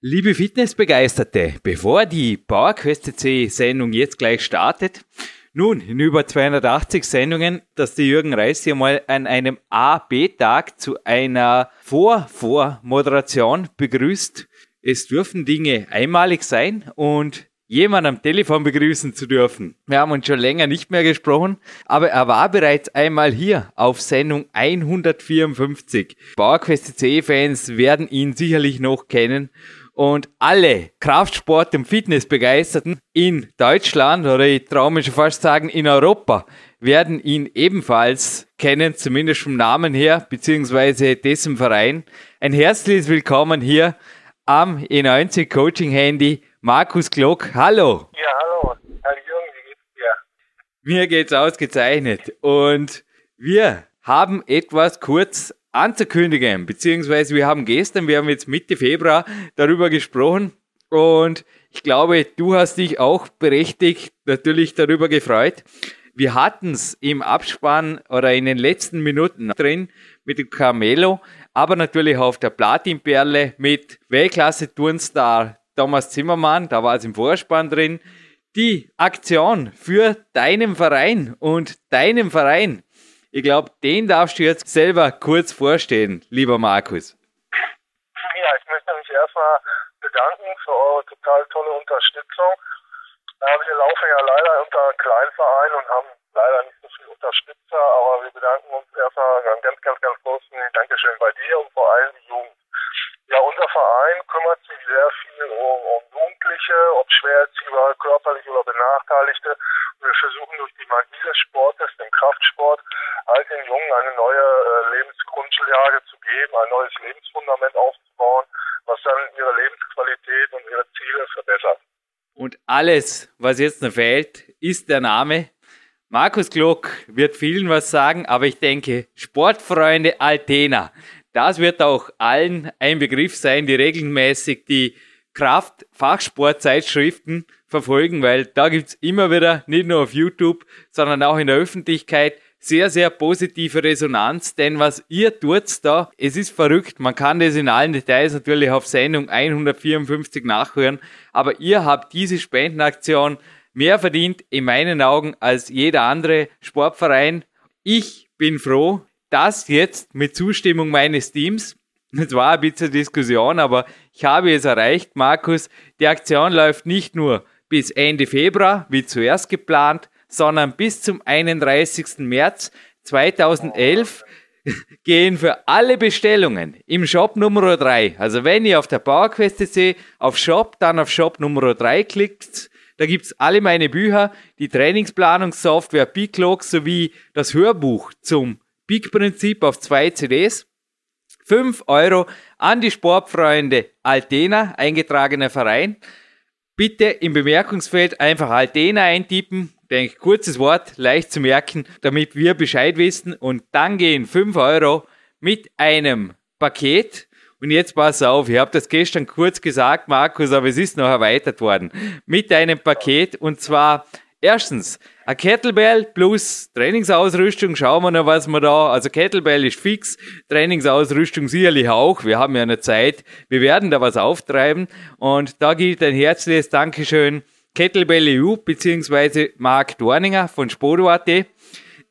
Liebe Fitnessbegeisterte, bevor die PowerQuest C Sendung jetzt gleich startet, nun, in über 280 Sendungen, dass der Jürgen Reis hier mal an einem A-B-Tag zu einer Vor-Vor-Moderation begrüßt. Es dürfen Dinge einmalig sein und jemand am Telefon begrüßen zu dürfen. Wir haben uns schon länger nicht mehr gesprochen, aber er war bereits einmal hier auf Sendung 154. PowerQuest C-Fans werden ihn sicherlich noch kennen und alle Kraftsport- und Fitnessbegeisterten in Deutschland oder ich traue mich schon fast sagen in Europa werden ihn ebenfalls kennen, zumindest vom Namen her, beziehungsweise dessen Verein. Ein herzliches Willkommen hier am E90 Coaching Handy, Markus Glock. Hallo. Ja, hallo. Herr Jürgen, wie geht's dir? Mir geht's ausgezeichnet. Und wir haben etwas kurz anzukündigen, beziehungsweise wir haben gestern, wir haben jetzt Mitte Februar darüber gesprochen und ich glaube, du hast dich auch berechtigt natürlich darüber gefreut. Wir hatten es im Abspann oder in den letzten Minuten drin mit dem Carmelo, aber natürlich auf der Platinperle mit Weltklasse-Turnstar Thomas Zimmermann, da war es im Vorspann drin. Die Aktion für deinen Verein und deinen Verein ich glaube, den darfst du jetzt selber kurz vorstellen, lieber Markus. Ja, ich möchte mich erstmal bedanken für eure total tolle Unterstützung. wir laufen ja leider unter einem Kleinverein und haben leider nicht so viele Unterstützer, aber wir bedanken uns erstmal ganz, ganz, ganz, großen Dankeschön bei dir und vor allem die Jugend. Ja, unser Verein kümmert sich sehr viel um, um Jugendliche, ob schwer erziehbare, körperlich oder Benachteiligte. Wir versuchen durch die Magie des Sportes, dem Kraftsport, all den Jungen eine neue äh, Lebensgrundlage zu geben, ein neues Lebensfundament aufzubauen, was dann ihre Lebensqualität und ihre Ziele verbessert. Und alles, was jetzt noch fehlt, ist der Name. Markus Glock wird vielen was sagen, aber ich denke, Sportfreunde Altena, das wird auch allen ein Begriff sein, die regelmäßig die Kraft-Fachsportzeitschriften verfolgen, weil da gibt's immer wieder, nicht nur auf YouTube, sondern auch in der Öffentlichkeit, sehr, sehr positive Resonanz, denn was ihr tut da, es ist verrückt. Man kann das in allen Details natürlich auf Sendung 154 nachhören, aber ihr habt diese Spendenaktion mehr verdient in meinen Augen als jeder andere Sportverein. Ich bin froh, dass jetzt mit Zustimmung meines Teams, es war ein bisschen Diskussion, aber ich habe es erreicht, Markus, die Aktion läuft nicht nur bis Ende Februar, wie zuerst geplant, sondern bis zum 31. März 2011 gehen für alle Bestellungen im Shop Nummer 3. Also wenn ihr auf der PowerQuest.de auf Shop, dann auf Shop Nummer 3 klickt, da gibt's alle meine Bücher, die Trainingsplanungssoftware Biclog sowie das Hörbuch zum Big-Prinzip auf zwei CDs. 5 Euro an die Sportfreunde Altena, eingetragener Verein. Bitte im Bemerkungsfeld einfach Altena eintippen, denke, kurzes Wort, leicht zu merken, damit wir Bescheid wissen. Und dann gehen 5 Euro mit einem Paket. Und jetzt pass auf, ich habe das gestern kurz gesagt, Markus, aber es ist noch erweitert worden. Mit einem Paket und zwar erstens ein Kettlebell plus Trainingsausrüstung. Schauen wir noch, was wir da, also Kettlebell ist fix, Trainingsausrüstung sicherlich auch. Wir haben ja eine Zeit. Wir werden da was auftreiben. Und da gilt ein herzliches Dankeschön Kettlebell EU bzw. Marc Dorninger von Spodo.at.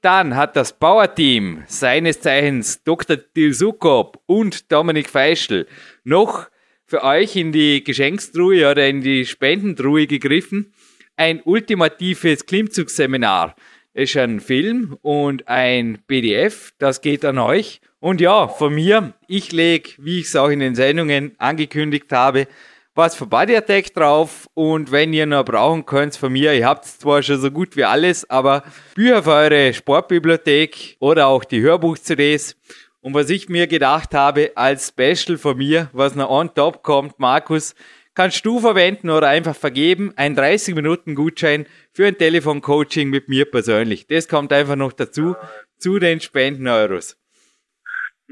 Dann hat das Bauerteam seines Zeichens Dr. Dilsukop und Dominik Feischl noch für euch in die Geschenkstruhe oder in die Spendentruhe gegriffen. Ein ultimatives Klimmzugsseminar. Ist ein Film und ein PDF. Das geht an euch. Und ja, von mir, ich lege, wie ich es auch in den Sendungen angekündigt habe, was für Body Attack drauf und wenn ihr noch brauchen könnt von mir, ihr habt zwar schon so gut wie alles, aber Bücher für eure Sportbibliothek oder auch die Hörbuch-CDs. Und was ich mir gedacht habe als Special von mir, was noch on top kommt, Markus, kannst du verwenden oder einfach vergeben, ein 30 Minuten Gutschein für ein Telefoncoaching mit mir persönlich. Das kommt einfach noch dazu, zu den Spenden-Euros.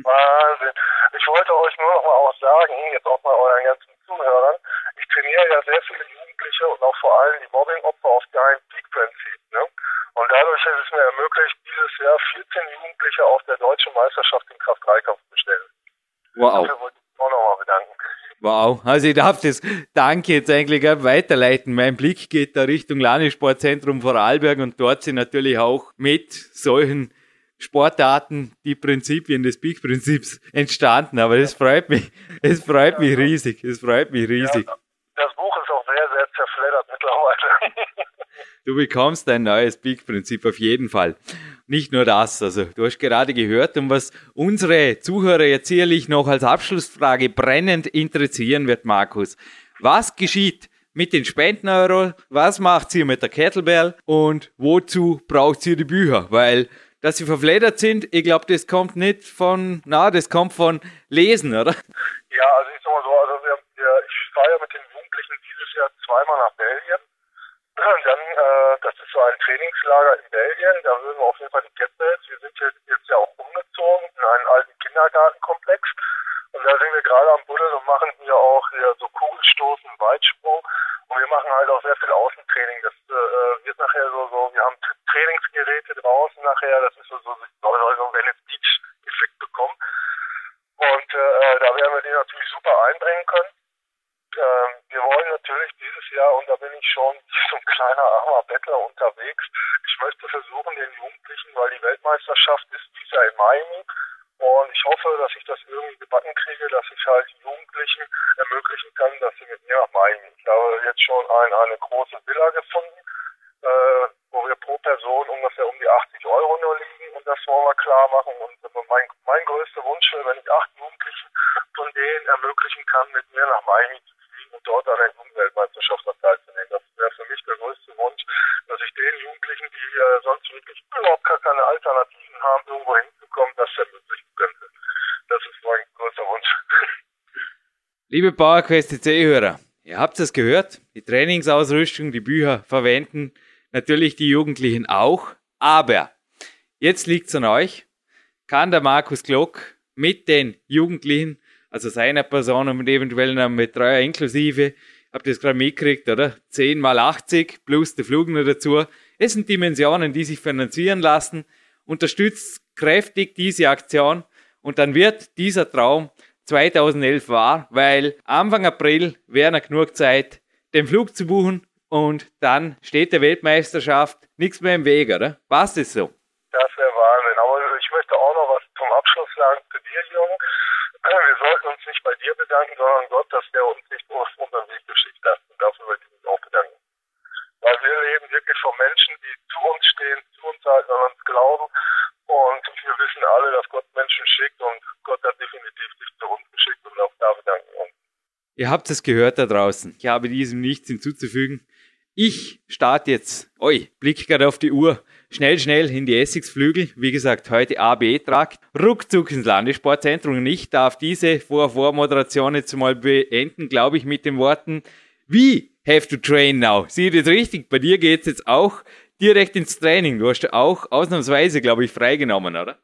Wahnsinn. Ich wollte euch nur noch mal auch sagen, jetzt auch mal euren ganzen Zuhörern, ich trainiere ja sehr viele Jugendliche und auch vor allem die Mobbing-Opfer auf dein Peak-Prinzip. Ne? Und dadurch ist es mir ermöglicht, dieses Jahr 14 Jugendliche auf der deutschen Meisterschaft im Kraft-3-Kampf zu bestellen. Wow. Dafür wollte ich mich auch nochmal bedanken. Wow, also ich darf das Danke jetzt eigentlich weiterleiten. Mein Blick geht da Richtung Landessportzentrum Vorarlberg und dort sind natürlich auch mit solchen Sportarten die Prinzipien des Peak-Prinzips entstanden. Aber es freut mich, es freut mich riesig, es freut mich riesig. Ja, das Buch ist auch sehr, sehr zerfleddert mittlerweile. Du bekommst ein neues Peak-Prinzip auf jeden Fall. Nicht nur das, also du hast gerade gehört, und was unsere Zuhörer jetzt sicherlich noch als Abschlussfrage brennend interessieren wird, Markus. Was geschieht mit den Spendeneuro? Was macht ihr mit der Kettlebell? Und wozu braucht ihr die Bücher? Weil dass sie verfledert sind, ich glaube, das kommt nicht von, na, das kommt von Lesen, oder? Ja, also ich sag mal so, also wir, wir, ich fahre ja mit den Jugendlichen dieses Jahr zweimal nach Belgien. Dann, äh, das ist so ein Trainingslager in Belgien, da würden wir auf jeden Fall die Kettlebells. Wir sind jetzt, jetzt ja auch umgezogen in einen alten Kindergartenkomplex. Und da sind wir gerade am Buddeln und machen hier auch hier so Kugelstoßen, Weitsprung. Und wir machen halt auch sehr viel Außentraining. Das äh, wird nachher so, so, wir haben Trainingsgeräte draußen nachher, das ist so, so, soll so Venice Beach Effekt bekommen. Und äh, da werden wir die natürlich super einbringen können. Ähm, wir wollen natürlich dieses Jahr, und da bin ich schon so ein kleiner armer Bettler unterwegs, ich möchte versuchen, den Jugendlichen, weil die Weltmeisterschaft ist dieses Jahr in Miami, und ich hoffe, dass ich das irgendwie gebacken kriege, dass ich halt Jugendlichen ermöglichen kann, dass sie mit mir nach Miami. Ich habe jetzt schon ein, eine große Villa gefunden, äh, wo wir pro Person ungefähr um die 80 Euro nur liegen und das wollen wir klar machen. Und mein, mein größter Wunsch wäre, wenn ich acht Jugendlichen von denen ermöglichen kann, mit mir nach Miami zu fliegen und dort an der Jugendweltmeisterschaft teilzunehmen. Das wäre für mich der größte Wunsch, dass ich den Jugendlichen, die äh, sonst wirklich überhaupt gar keine Alternativen haben, irgendwo hinzukommen, das ermöglichen könnte. Das ist mein größter Wunsch. Liebe PowerQuest CC-Hörer, ihr habt es gehört, die Trainingsausrüstung, die Bücher verwenden natürlich die Jugendlichen auch, aber jetzt liegt es an euch, kann der Markus Glock mit den Jugendlichen, also seiner Person und eventuell einem Betreuer inklusive, habt ihr das gerade mitgekriegt, oder? 10 mal 80 plus der Flug noch dazu. Es sind Dimensionen, die sich finanzieren lassen. Unterstützt kräftig diese Aktion und dann wird dieser Traum 2011 wahr, weil Anfang April wäre noch genug Zeit, den Flug zu buchen und dann steht der Weltmeisterschaft nichts mehr im Weg, oder? Was das so? Das wäre Wahnsinn. Aber ich möchte auch noch was zum Abschluss sagen zu dir, Jung. Wir sollten uns nicht bei dir bedanken, sondern Gott, dass der uns nicht auf unseren Weg geschickt hat. Und dafür möchte ich mich auch bedanken. Weil wir leben wirklich von Menschen, die zu uns stehen, zu uns halten, an uns glauben. Und wir wissen alle, dass Gott Menschen schickt und Gott hat definitiv dich zu uns geschickt und auch da bedanken uns. Ihr habt es gehört da draußen. Ich habe diesem nichts hinzuzufügen. Ich starte jetzt, oi, blick gerade auf die Uhr, schnell, schnell in die Essigsflügel. Wie gesagt, heute AB-Trakt, ruckzuck ins Landessportzentrum. Und ich darf diese Vor-Vor-Moderation jetzt mal beenden, glaube ich, mit den Worten, wie have to train now? Sieh das richtig? Bei dir geht's jetzt auch direkt ins Training. Du hast auch ausnahmsweise, glaube ich, freigenommen, oder?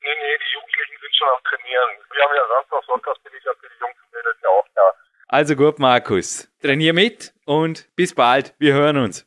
Nee, nee, die Jugendlichen sind schon am Trainieren. Wir haben ja Samstag, Sonntag bin ich ja für die Jungs und Mädels ja auch da. Also gut, Markus. Trainier mit und bis bald. Wir hören uns.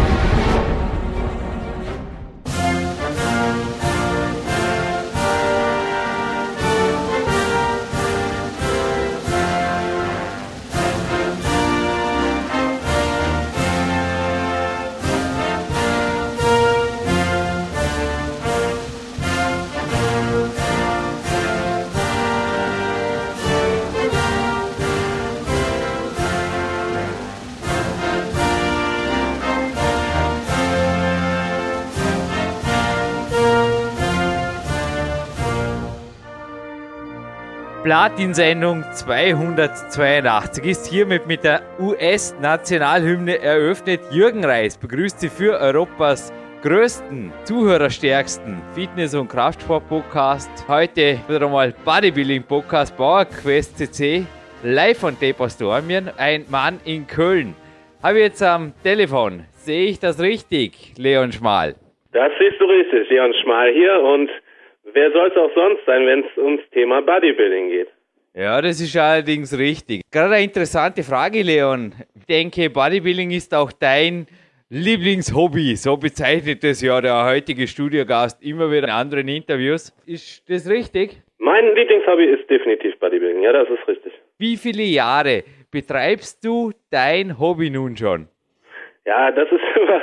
Platin-Sendung 282 ist hiermit mit der US-Nationalhymne eröffnet. Jürgen Reis begrüßt Sie für Europas größten, zuhörerstärksten Fitness- und Kraftsport-Podcast. Heute wieder einmal Bodybuilding-Podcast Bauer Quest CC live von Depostormien. Ein Mann in Köln. Habe ich jetzt am Telefon. Sehe ich das richtig, Leon Schmal? Das siehst du richtig, Leon Schmal hier und wer soll es auch sonst sein, wenn es ums Thema Bodybuilding geht? Ja, das ist allerdings richtig. Gerade eine interessante Frage, Leon. Ich denke, Bodybuilding ist auch dein Lieblingshobby. So bezeichnet es ja der heutige Studiogast immer wieder in anderen Interviews. Ist das richtig? Mein Lieblingshobby ist definitiv Bodybuilding. Ja, das ist richtig. Wie viele Jahre betreibst du dein Hobby nun schon? Ja, das ist immer,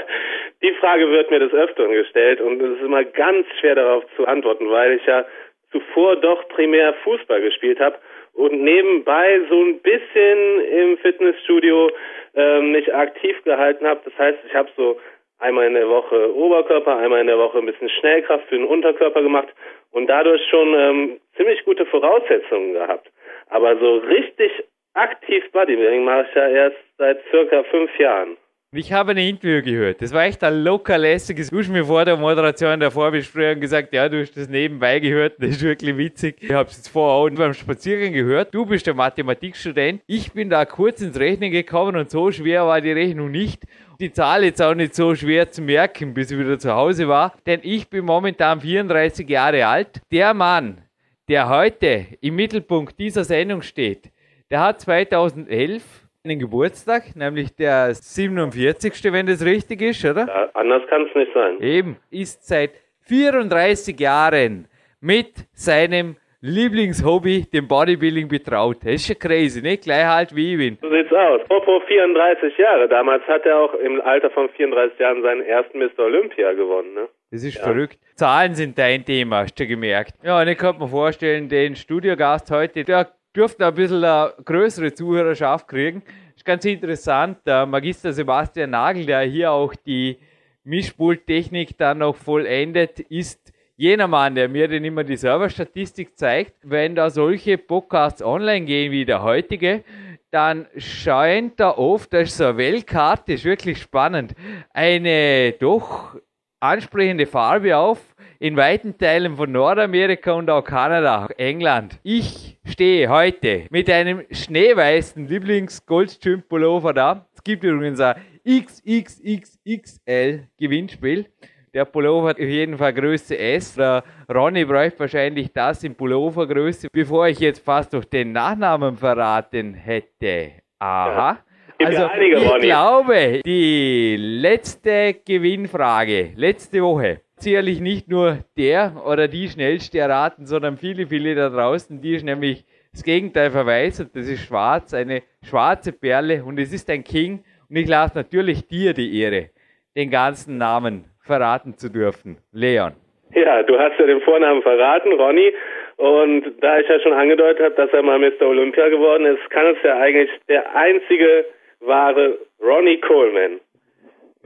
die Frage wird mir des Öfteren gestellt und es ist immer ganz schwer darauf zu antworten, weil ich ja zuvor doch primär Fußball gespielt habe und nebenbei so ein bisschen im Fitnessstudio ähm, mich aktiv gehalten habe. Das heißt, ich habe so einmal in der Woche Oberkörper, einmal in der Woche ein bisschen Schnellkraft für den Unterkörper gemacht und dadurch schon ähm, ziemlich gute Voraussetzungen gehabt. Aber so richtig aktiv Bodybuilding mache ich ja erst seit circa fünf Jahren. Ich habe ein Interview gehört. Das war echt ein locker lässiges. Du hast mir vor der Moderation der Vorbesprechung gesagt, ja, du hast das nebenbei gehört. Das ist wirklich witzig. Ich habe es jetzt vorher beim Spaziergang gehört. Du bist der Mathematikstudent. Ich bin da kurz ins Rechnen gekommen und so schwer war die Rechnung nicht. Die Zahl jetzt auch nicht so schwer zu merken, bis ich wieder zu Hause war. Denn ich bin momentan 34 Jahre alt. Der Mann, der heute im Mittelpunkt dieser Sendung steht, der hat 2011 einen Geburtstag, nämlich der 47. wenn das richtig ist, oder? Ja, anders kann es nicht sein. Eben, ist seit 34 Jahren mit seinem Lieblingshobby, dem Bodybuilding, betraut. Das ist ja crazy, nicht? Gleich halt wie ich bin. So sieht's aus. Apropos 34 Jahre. Damals hat er auch im Alter von 34 Jahren seinen ersten Mr. Olympia gewonnen, ne? Das ist ja. verrückt. Zahlen sind dein Thema, hast du gemerkt. Ja, und ich kann mir vorstellen, den Studiogast heute, der dürfte ein bisschen eine größere Zuhörerschaft kriegen. Ist ganz interessant. Der Magister Sebastian Nagel, der hier auch die Mischpulttechnik dann noch vollendet, ist jener Mann, der mir dann immer die Serverstatistik zeigt. Wenn da solche Podcasts online gehen wie der heutige, dann scheint da oft, das ist so ist wirklich spannend, eine doch ansprechende Farbe auf in weiten Teilen von Nordamerika und auch Kanada, England. Ich stehe heute mit einem schneeweißen Lieblings-Goldstream-Pullover da. Es gibt übrigens ein XXXXL Gewinnspiel. Der Pullover hat auf jeden Fall Größe S. Der Ronny bräuchte wahrscheinlich das in Pullovergröße, bevor ich jetzt fast durch den Nachnamen verraten hätte. Aha. Also ich glaube, die letzte Gewinnfrage, letzte Woche, sicherlich nicht nur der oder die schnellste erraten, sondern viele, viele da draußen, die ist nämlich das Gegenteil verweist. Das ist schwarz, eine schwarze Perle und es ist ein King. Und ich lasse natürlich dir die Ehre, den ganzen Namen verraten zu dürfen. Leon. Ja, du hast ja den Vornamen verraten, Ronny. Und da ich ja schon angedeutet habe, dass er mal Mr. Olympia geworden ist, kann es ja eigentlich der einzige wahre Ronnie Coleman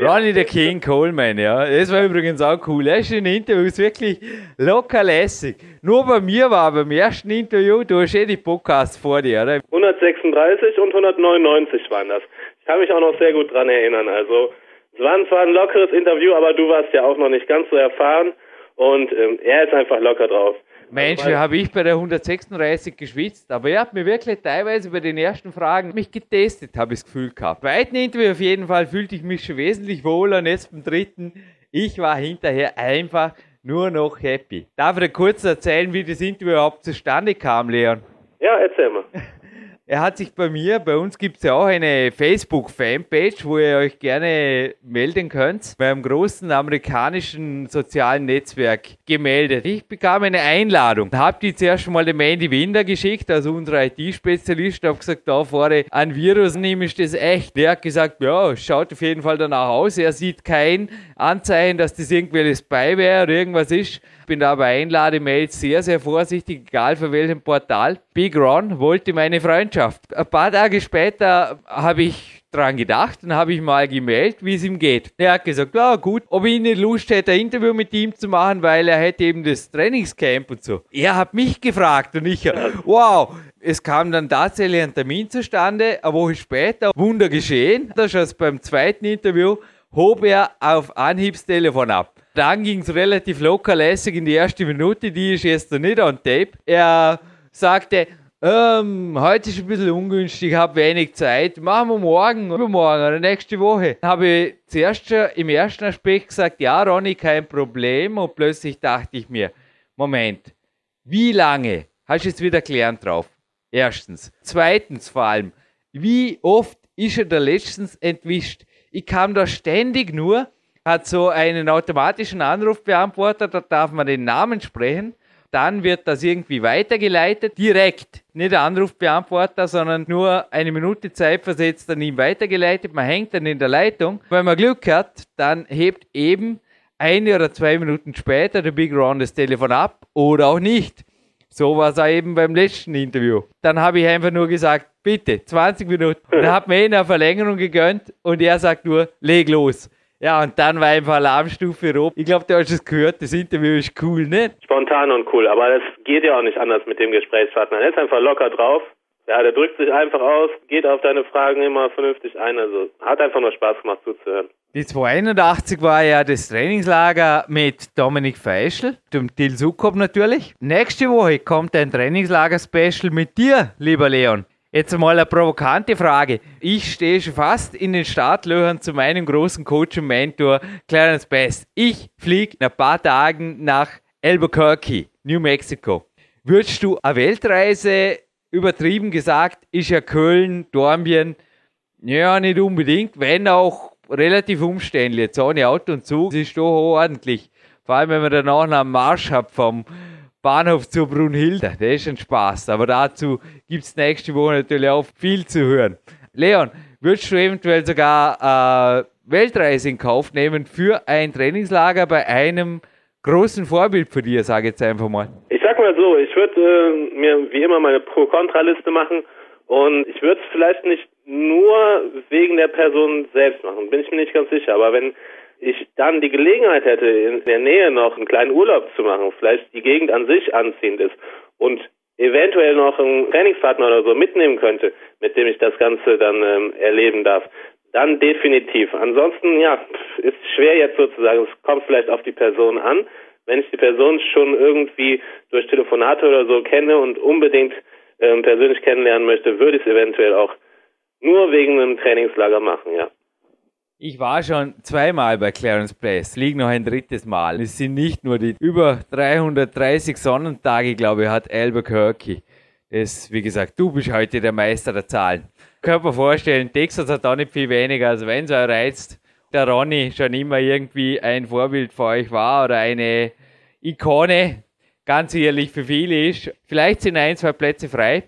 Ronnie the King Coleman, ja. Das war übrigens auch cool. Er ist in Interviews wirklich locker lässig. Nur bei mir war beim ersten Interview, du hast eh die Podcasts vor dir, oder? 136 und 199 waren das. Ich kann mich auch noch sehr gut dran erinnern. Also, es war zwar ein lockeres Interview, aber du warst ja auch noch nicht ganz so erfahren und ähm, er ist einfach locker drauf. Mensch, wie habe ich bei der 136 geschwitzt, aber er hat mir wirklich teilweise bei den ersten Fragen mich getestet, habe ich das Gefühl gehabt. Bei einem Interview auf jeden Fall fühlte ich mich schon wesentlich wohler und jetzt beim dritten, ich war hinterher einfach nur noch happy. Darf ich dir kurz erzählen, wie das Interview überhaupt zustande kam, Leon? Ja, erzähl mal. Er hat sich bei mir, bei uns gibt es ja auch eine Facebook-Fanpage, wo ihr euch gerne melden könnt, beim großen amerikanischen sozialen Netzwerk gemeldet. Ich bekam eine Einladung. Hab die zuerst mal dem Mandy Winder geschickt, also unser IT-Spezialist, hab gesagt, da vorne ein Virus nehme ich das echt. Der hat gesagt, ja, schaut auf jeden Fall danach aus. Er sieht kein Anzeichen, dass das irgendwie Spyware oder irgendwas ist bin da bei Einlademails sehr, sehr vorsichtig, egal für welchem Portal. Big Ron wollte meine Freundschaft. Ein paar Tage später habe ich dran gedacht und habe ich mal gemeldet, wie es ihm geht. Er hat gesagt, ja gut, ob ich nicht Lust hätte, ein Interview mit ihm zu machen, weil er hätte eben das Trainingscamp und so. Er hat mich gefragt und ich, wow, es kam dann tatsächlich ein Termin zustande, eine Woche später, Wunder geschehen. Das ist beim zweiten Interview, hob er auf Anhiebstelefon ab. Dann ging es relativ locker lässig in die erste Minute, die ist jetzt noch nicht on tape. Er sagte, ähm, heute ist ein bisschen ungünstig, habe wenig Zeit. Machen wir morgen, übermorgen oder nächste Woche. Habe ich zuerst schon im ersten Aspekt gesagt, ja, Ronny, kein Problem. Und plötzlich dachte ich mir, Moment, wie lange hast du jetzt wieder gelernt drauf? Erstens. Zweitens vor allem, wie oft ist er da letztens entwischt? Ich kam da ständig nur, hat so einen automatischen Anrufbeantworter, da darf man den Namen sprechen. Dann wird das irgendwie weitergeleitet, direkt. Nicht der Anrufbeantworter, sondern nur eine Minute Zeit versetzt an ihm weitergeleitet. Man hängt dann in der Leitung. Wenn man Glück hat, dann hebt eben eine oder zwei Minuten später der Big Ron das Telefon ab oder auch nicht. So war es auch eben beim letzten Interview. Dann habe ich einfach nur gesagt, bitte, 20 Minuten. Er hat mir eine Verlängerung gegönnt und er sagt nur, leg los. Ja, und dann war einfach Alarmstufe rot. Ich glaube, du hast es gehört, das Interview ist cool, ne? Spontan und cool, aber es geht ja auch nicht anders mit dem Gesprächspartner. Er ist einfach locker drauf. Ja, der drückt sich einfach aus, geht auf deine Fragen immer vernünftig ein. Also hat einfach nur Spaß gemacht zuzuhören. Die 281 war ja das Trainingslager mit Dominik Feischl, dem Til Sukop natürlich. Nächste Woche kommt ein Trainingslager-Special mit dir, lieber Leon. Jetzt mal eine provokante Frage. Ich stehe schon fast in den Startlöchern zu meinem großen Coach und Mentor, Clarence Best. Ich fliege in ein paar Tagen nach Albuquerque, New Mexico. Würdest du eine Weltreise, übertrieben gesagt, ist ja Köln, Dornbirn, ja, nicht unbedingt, wenn auch relativ umständlich. Jetzt ohne Auto und Zug, das ist doch ordentlich. Vor allem, wenn man danach noch einen Marsch hat vom Bahnhof zu Brunhilde. Der ist ein Spaß. Aber dazu gibt es nächste Woche natürlich auch viel zu hören. Leon, würdest du eventuell sogar äh, Weltreise in Kauf nehmen für ein Trainingslager bei einem großen Vorbild für dir, sage ich jetzt einfach mal? Ich sag mal so, ich würde äh, mir wie immer meine Pro-Kontra-Liste machen und ich würde es vielleicht nicht nur wegen der Person selbst machen, bin ich mir nicht ganz sicher. Aber wenn ich dann die Gelegenheit hätte, in der Nähe noch einen kleinen Urlaub zu machen, vielleicht die Gegend an sich anziehend ist und eventuell noch einen Trainingspartner oder so mitnehmen könnte, mit dem ich das Ganze dann ähm, erleben darf, dann definitiv. Ansonsten, ja, ist schwer jetzt sozusagen, es kommt vielleicht auf die Person an. Wenn ich die Person schon irgendwie durch Telefonate oder so kenne und unbedingt ähm, persönlich kennenlernen möchte, würde ich es eventuell auch nur wegen einem Trainingslager machen, ja. Ich war schon zweimal bei Clarence Place, liegt noch ein drittes Mal. Es sind nicht nur die über 330 Sonnentage, glaube ich, hat Albuquerque. Das, wie gesagt, du bist heute der Meister der Zahlen. Kann mir vorstellen, Texas hat auch nicht viel weniger, also wenn es euch reizt, der Ronny schon immer irgendwie ein Vorbild für euch war oder eine Ikone, ganz ehrlich für viele ist. Vielleicht sind ein, zwei Plätze frei.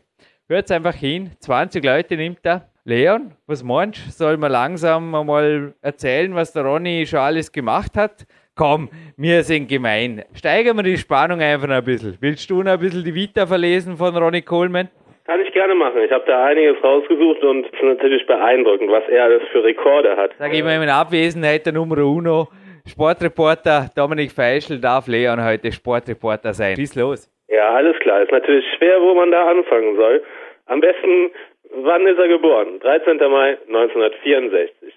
Hört einfach hin, 20 Leute nimmt er Leon, was meinst du? Soll man langsam mal erzählen, was der Ronny schon alles gemacht hat? Komm, wir sind gemein. Steigern wir die Spannung einfach ein bisschen. Willst du noch ein bisschen die Vita verlesen von Ronny Coleman? Kann ich gerne machen. Ich habe da einiges rausgesucht und es ist natürlich beeindruckend, was er alles für Rekorde hat. Sag ich mal in Abwesenheit der Nummer uno. Sportreporter Dominik Feischl darf Leon heute Sportreporter sein. Schieß los. Ja, alles klar. Ist natürlich schwer, wo man da anfangen soll. Am besten Wann ist er geboren? 13. Mai 1964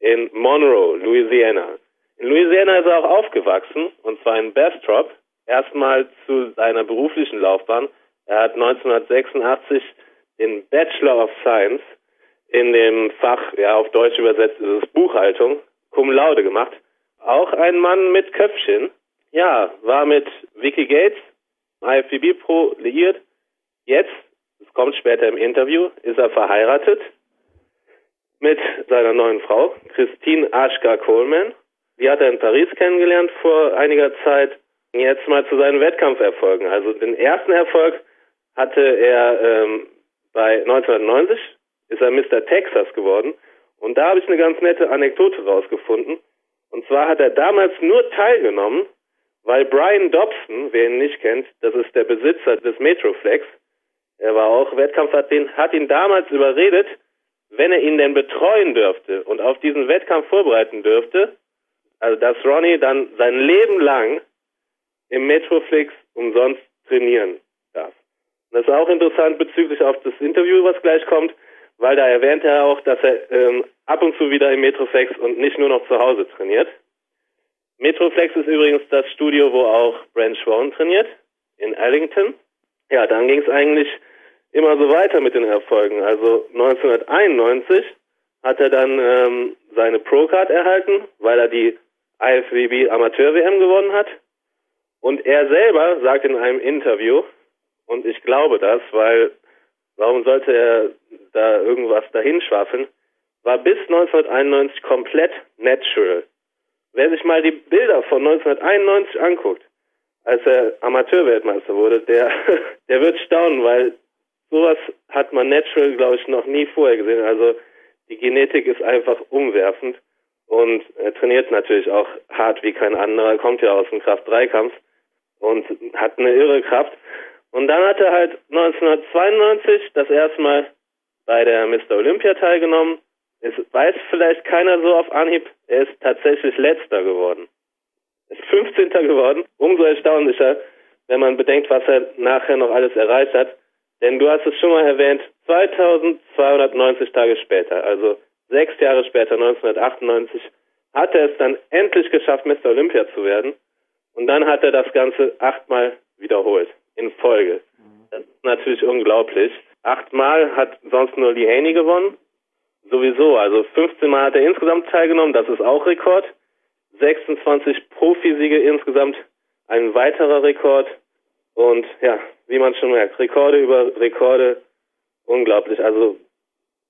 in Monroe, Louisiana. In Louisiana ist er auch aufgewachsen, und zwar in Bastrop, erstmal zu seiner beruflichen Laufbahn. Er hat 1986 den Bachelor of Science in dem Fach, ja auf Deutsch übersetzt ist es Buchhaltung, cum laude gemacht. Auch ein Mann mit Köpfchen. Ja, war mit Vicky Gates, IFBB Pro liiert. Jetzt es kommt später im Interview, ist er verheiratet mit seiner neuen Frau, Christine Ashka Coleman. Die hat er in Paris kennengelernt vor einiger Zeit. Jetzt mal zu seinen Wettkampferfolgen. Also den ersten Erfolg hatte er ähm, bei 1990, ist er Mr. Texas geworden. Und da habe ich eine ganz nette Anekdote rausgefunden. Und zwar hat er damals nur teilgenommen, weil Brian Dobson, wer ihn nicht kennt, das ist der Besitzer des Metroflex, er war auch Wettkampfathlet, hat ihn damals überredet, wenn er ihn denn betreuen dürfte und auf diesen Wettkampf vorbereiten dürfte, also dass Ronnie dann sein Leben lang im Metroflix umsonst trainieren darf. Und das ist auch interessant bezüglich auf das Interview, was gleich kommt, weil da erwähnt er auch, dass er ähm, ab und zu wieder im Metroflex und nicht nur noch zu Hause trainiert. Metroflex ist übrigens das Studio, wo auch Brent Schwan trainiert, in Ellington. Ja, dann ging es eigentlich immer so weiter mit den Erfolgen. Also 1991 hat er dann ähm, seine Pro-Card erhalten, weil er die IFBB Amateur-WM gewonnen hat. Und er selber sagt in einem Interview, und ich glaube das, weil warum sollte er da irgendwas dahin schwafeln, war bis 1991 komplett natural. Wer sich mal die Bilder von 1991 anguckt, als er Amateurweltmeister wurde, der, der wird staunen, weil sowas hat man natural, glaube ich, noch nie vorher gesehen. Also die Genetik ist einfach umwerfend und er trainiert natürlich auch hart wie kein anderer, kommt ja aus dem Kraft-3-Kampf und hat eine irre Kraft. Und dann hat er halt 1992 das erste Mal bei der Mr. Olympia teilgenommen. Es weiß vielleicht keiner so auf Anhieb, er ist tatsächlich letzter geworden. Er ist 15. geworden. Umso erstaunlicher, wenn man bedenkt, was er nachher noch alles erreicht hat. Denn du hast es schon mal erwähnt, 2290 Tage später, also sechs Jahre später, 1998, hat er es dann endlich geschafft, Mr. Olympia zu werden. Und dann hat er das Ganze achtmal wiederholt in Folge. Das ist natürlich unglaublich. Achtmal hat sonst nur Lee Haney gewonnen. Sowieso, also 15 Mal hat er insgesamt teilgenommen, das ist auch Rekord. 26 Profisiege insgesamt, ein weiterer Rekord. Und ja, wie man schon merkt, Rekorde über Rekorde, unglaublich. Also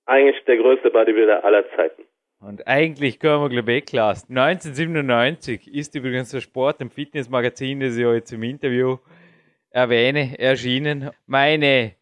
eigentlich der größte Bodybuilder aller Zeiten. Und eigentlich können wir gleich weglassen. 1997 ist übrigens der Sport- und Fitnessmagazin, das ich heute im Interview erwähne, erschienen. Meine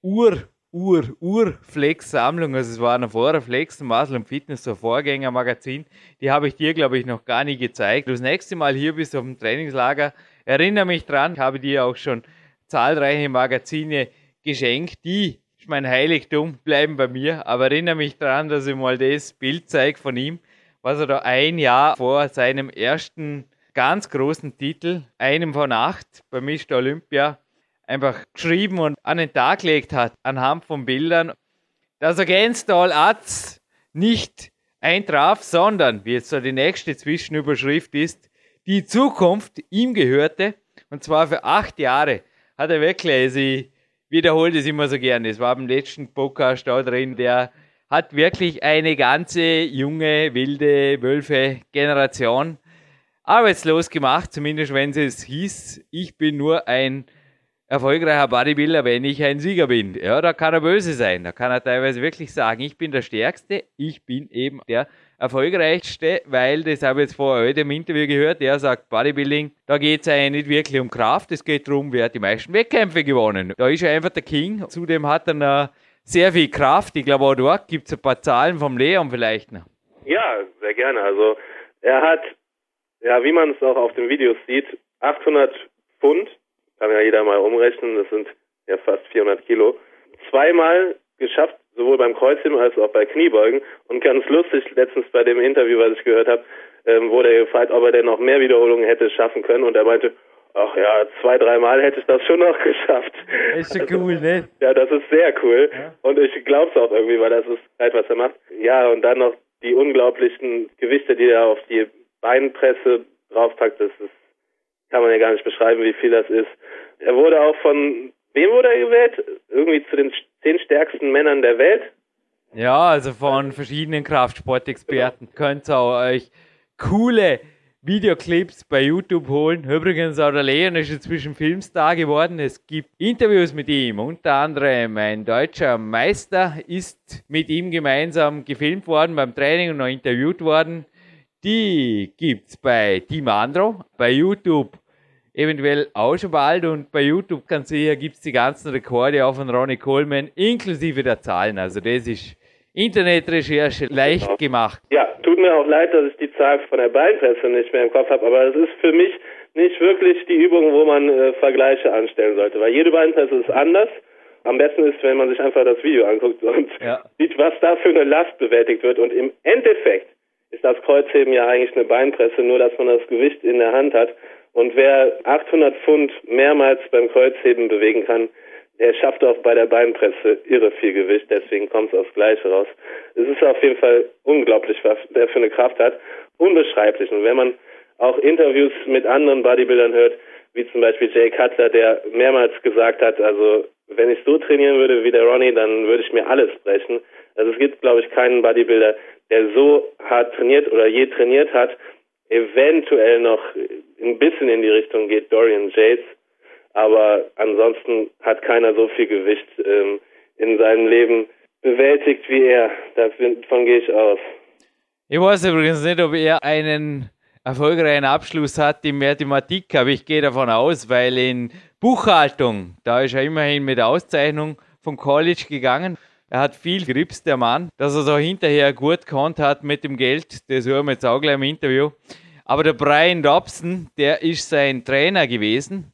Ur, Ur, Ur-Flex-Sammlung, also es war eine vorher Flex, Muscle und Fitness, so Vorgängermagazin, die habe ich dir, glaube ich, noch gar nie gezeigt. Das nächste Mal hier bist auf dem Trainingslager, erinnere mich dran, ich habe dir auch schon zahlreiche Magazine geschenkt, die ist mein Heiligtum, bleiben bei mir. Aber erinnere mich daran, dass ich mal das Bild zeige von ihm, was er da ein Jahr vor seinem ersten ganz großen Titel, einem von acht bei Mr. Olympia, einfach geschrieben und an den Tag gelegt hat, anhand von Bildern, dass Against All Odds nicht eintraf, sondern, wie jetzt so die nächste Zwischenüberschrift ist, die Zukunft ihm gehörte, und zwar für acht Jahre, hat er wirklich, also ich wiederhole das immer so gerne, es war beim letzten Podcast da drin, der hat wirklich eine ganze junge, wilde Wölfe-Generation arbeitslos gemacht, zumindest wenn es hieß, ich bin nur ein erfolgreicher Bodybuilder, wenn ich ein Sieger bin. Ja, da kann er böse sein. Da kann er teilweise wirklich sagen, ich bin der Stärkste, ich bin eben der erfolgreichste, weil, das habe ich jetzt vorher heute im Interview gehört, der sagt, Bodybuilding, da geht es eigentlich nicht wirklich um Kraft, es geht darum, wer hat die meisten Wettkämpfe gewonnen. Da ist er einfach der King. Zudem hat er noch sehr viel Kraft. Ich glaube, auch dort gibt es ein paar Zahlen vom Leon vielleicht noch. Ja, sehr gerne. Also er hat, ja, wie man es auch auf den Videos sieht, 800 Pfund kann ja jeder mal umrechnen, das sind ja fast 400 Kilo, zweimal geschafft, sowohl beim Kreuzheben als auch bei Kniebeugen. Und ganz lustig, letztens bei dem Interview, was ich gehört habe, ähm, wurde er gefragt, ob er denn noch mehr Wiederholungen hätte schaffen können. Und er meinte, ach ja, zwei, dreimal hätte ich das schon noch geschafft. Ist schon cool, ne? Ja, das ist sehr cool. Ja. Und ich glaube es auch irgendwie, weil das ist halt, was er macht. Ja, und dann noch die unglaublichen Gewichte, die er auf die Beinpresse draufpackt, das ist kann man ja gar nicht beschreiben, wie viel das ist. Er wurde auch von, wem wurde er gewählt? Irgendwie zu den zehn stärksten Männern der Welt? Ja, also von verschiedenen Kraftsportexperten. Genau. Könnt ihr euch coole Videoclips bei YouTube holen. Übrigens, auch der Leon ist inzwischen Filmstar geworden. Es gibt Interviews mit ihm. Unter anderem ein deutscher Meister ist mit ihm gemeinsam gefilmt worden beim Training und noch interviewt worden. Die gibt's bei Team Andro, bei YouTube eventuell auch schon bald und bei YouTube kannst du hier gibt's die ganzen Rekorde auch von Ronnie Coleman inklusive der Zahlen. Also das ist Internetrecherche leicht genau. gemacht. Ja, tut mir auch leid, dass ich die Zahl von der Beinpresse nicht mehr im Kopf habe, aber es ist für mich nicht wirklich die Übung, wo man äh, Vergleiche anstellen sollte, weil jede Beinpresse ist anders. Am besten ist, wenn man sich einfach das Video anguckt und ja. sieht, was da für eine Last bewältigt wird. Und im Endeffekt ist das Kreuzheben ja eigentlich eine Beinpresse, nur dass man das Gewicht in der Hand hat. Und wer 800 Pfund mehrmals beim Kreuzheben bewegen kann, der schafft auch bei der Beinpresse irre viel Gewicht, deswegen kommt es aufs Gleiche raus. Es ist auf jeden Fall unglaublich, was der für eine Kraft hat. Unbeschreiblich. Und wenn man auch Interviews mit anderen Bodybuildern hört, wie zum Beispiel Jay Cutler, der mehrmals gesagt hat, also wenn ich so trainieren würde wie der Ronnie, dann würde ich mir alles brechen. Also es gibt, glaube ich, keinen Bodybuilder, der so hart trainiert oder je trainiert hat. Eventuell noch ein bisschen in die Richtung geht Dorian Yates, aber ansonsten hat keiner so viel Gewicht ähm, in seinem Leben bewältigt wie er. Davon gehe ich aus. Ich weiß übrigens nicht, ob er einen erfolgreichen Abschluss hat in Mathematik, aber ich gehe davon aus, weil in Buchhaltung, da ist er immerhin mit Auszeichnung vom College gegangen. Er hat viel Grips, der Mann, dass er so hinterher gut gekonnt hat mit dem Geld. Das hören wir jetzt auch gleich im Interview. Aber der Brian Dobson, der ist sein Trainer gewesen,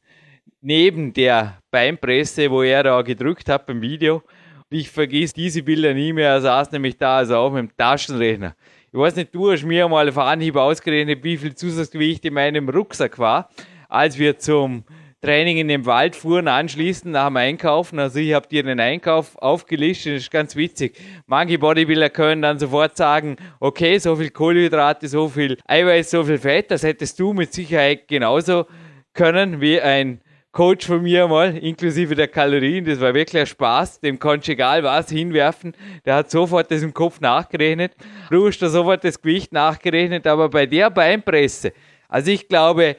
neben der Beinpresse, wo er da gedrückt hat beim Video. Ich vergiss diese Bilder nie mehr. Er saß nämlich da, also auch mit dem Taschenrechner. Ich weiß nicht, du hast mir mal auf Anhieb ausgerechnet, wie viel Zusatzgewicht in meinem Rucksack war, als wir zum Training in dem Wald fuhren, anschließend nach dem Einkaufen. Also ich habe dir den Einkauf aufgelistet, das ist ganz witzig. Manche Bodybuilder können dann sofort sagen, okay, so viel Kohlenhydrate, so viel Eiweiß, so viel Fett, das hättest du mit Sicherheit genauso können wie ein Coach von mir mal, inklusive der Kalorien, das war wirklich ein Spaß, dem konnte ich egal was hinwerfen, der hat sofort das im Kopf nachgerechnet, du hast da sofort das Gewicht nachgerechnet, aber bei der Beinpresse, also ich glaube,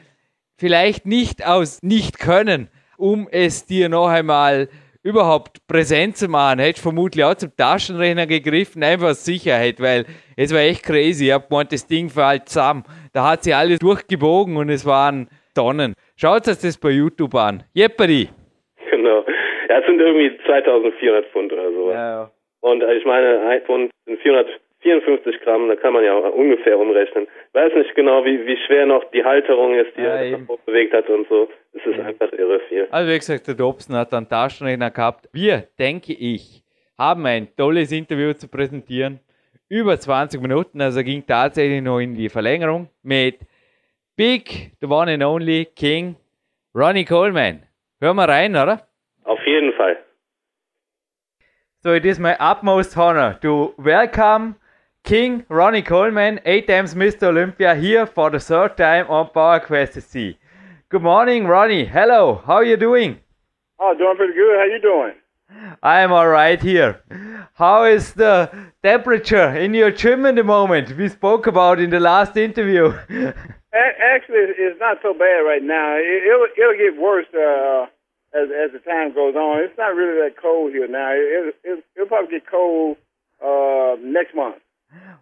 vielleicht nicht aus Nicht-Können, um es dir noch einmal überhaupt präsent zu machen, hätte ich vermutlich auch zum Taschenrechner gegriffen, einfach aus Sicherheit, weil es war echt crazy. Ich habe gemeint, das Ding fällt zusammen. Da hat sie alles durchgebogen und es waren Tonnen. Schaut euch das bei YouTube an. Jeopardy. Genau. Ja, es sind irgendwie 2400 Pfund oder so. Ja, ja. Und ich meine, ein Pfund sind 454 Gramm, da kann man ja auch ungefähr umrechnen. Weiß nicht genau, wie, wie schwer noch die Halterung ist, die Ja, er eben. bewegt hat und so. Es ist einfach irre viel. Also wie gesagt, der Dobson hat einen Taschenrechner gehabt. Wir, denke ich, haben ein tolles Interview zu präsentieren. Über 20 Minuten, also ging tatsächlich noch in die Verlängerung mit Big, the one and only King, Ronnie Coleman. Hören wir rein, oder? Auf jeden Fall. So it is my utmost honor to welcome King Ronnie Coleman, eight times Mr. Olympia, here for the third time on Power Quest SC. Good morning, Ronnie. Hello. How are you doing? Oh, doing pretty good. How you doing? I am all right here. How is the temperature in your gym in the moment? We spoke about in the last interview. Actually, it's- not so bad right now. It, it'll it'll get worse uh, as as the time goes on. It's not really that cold here now. It, it, it'll probably get cold uh, next month.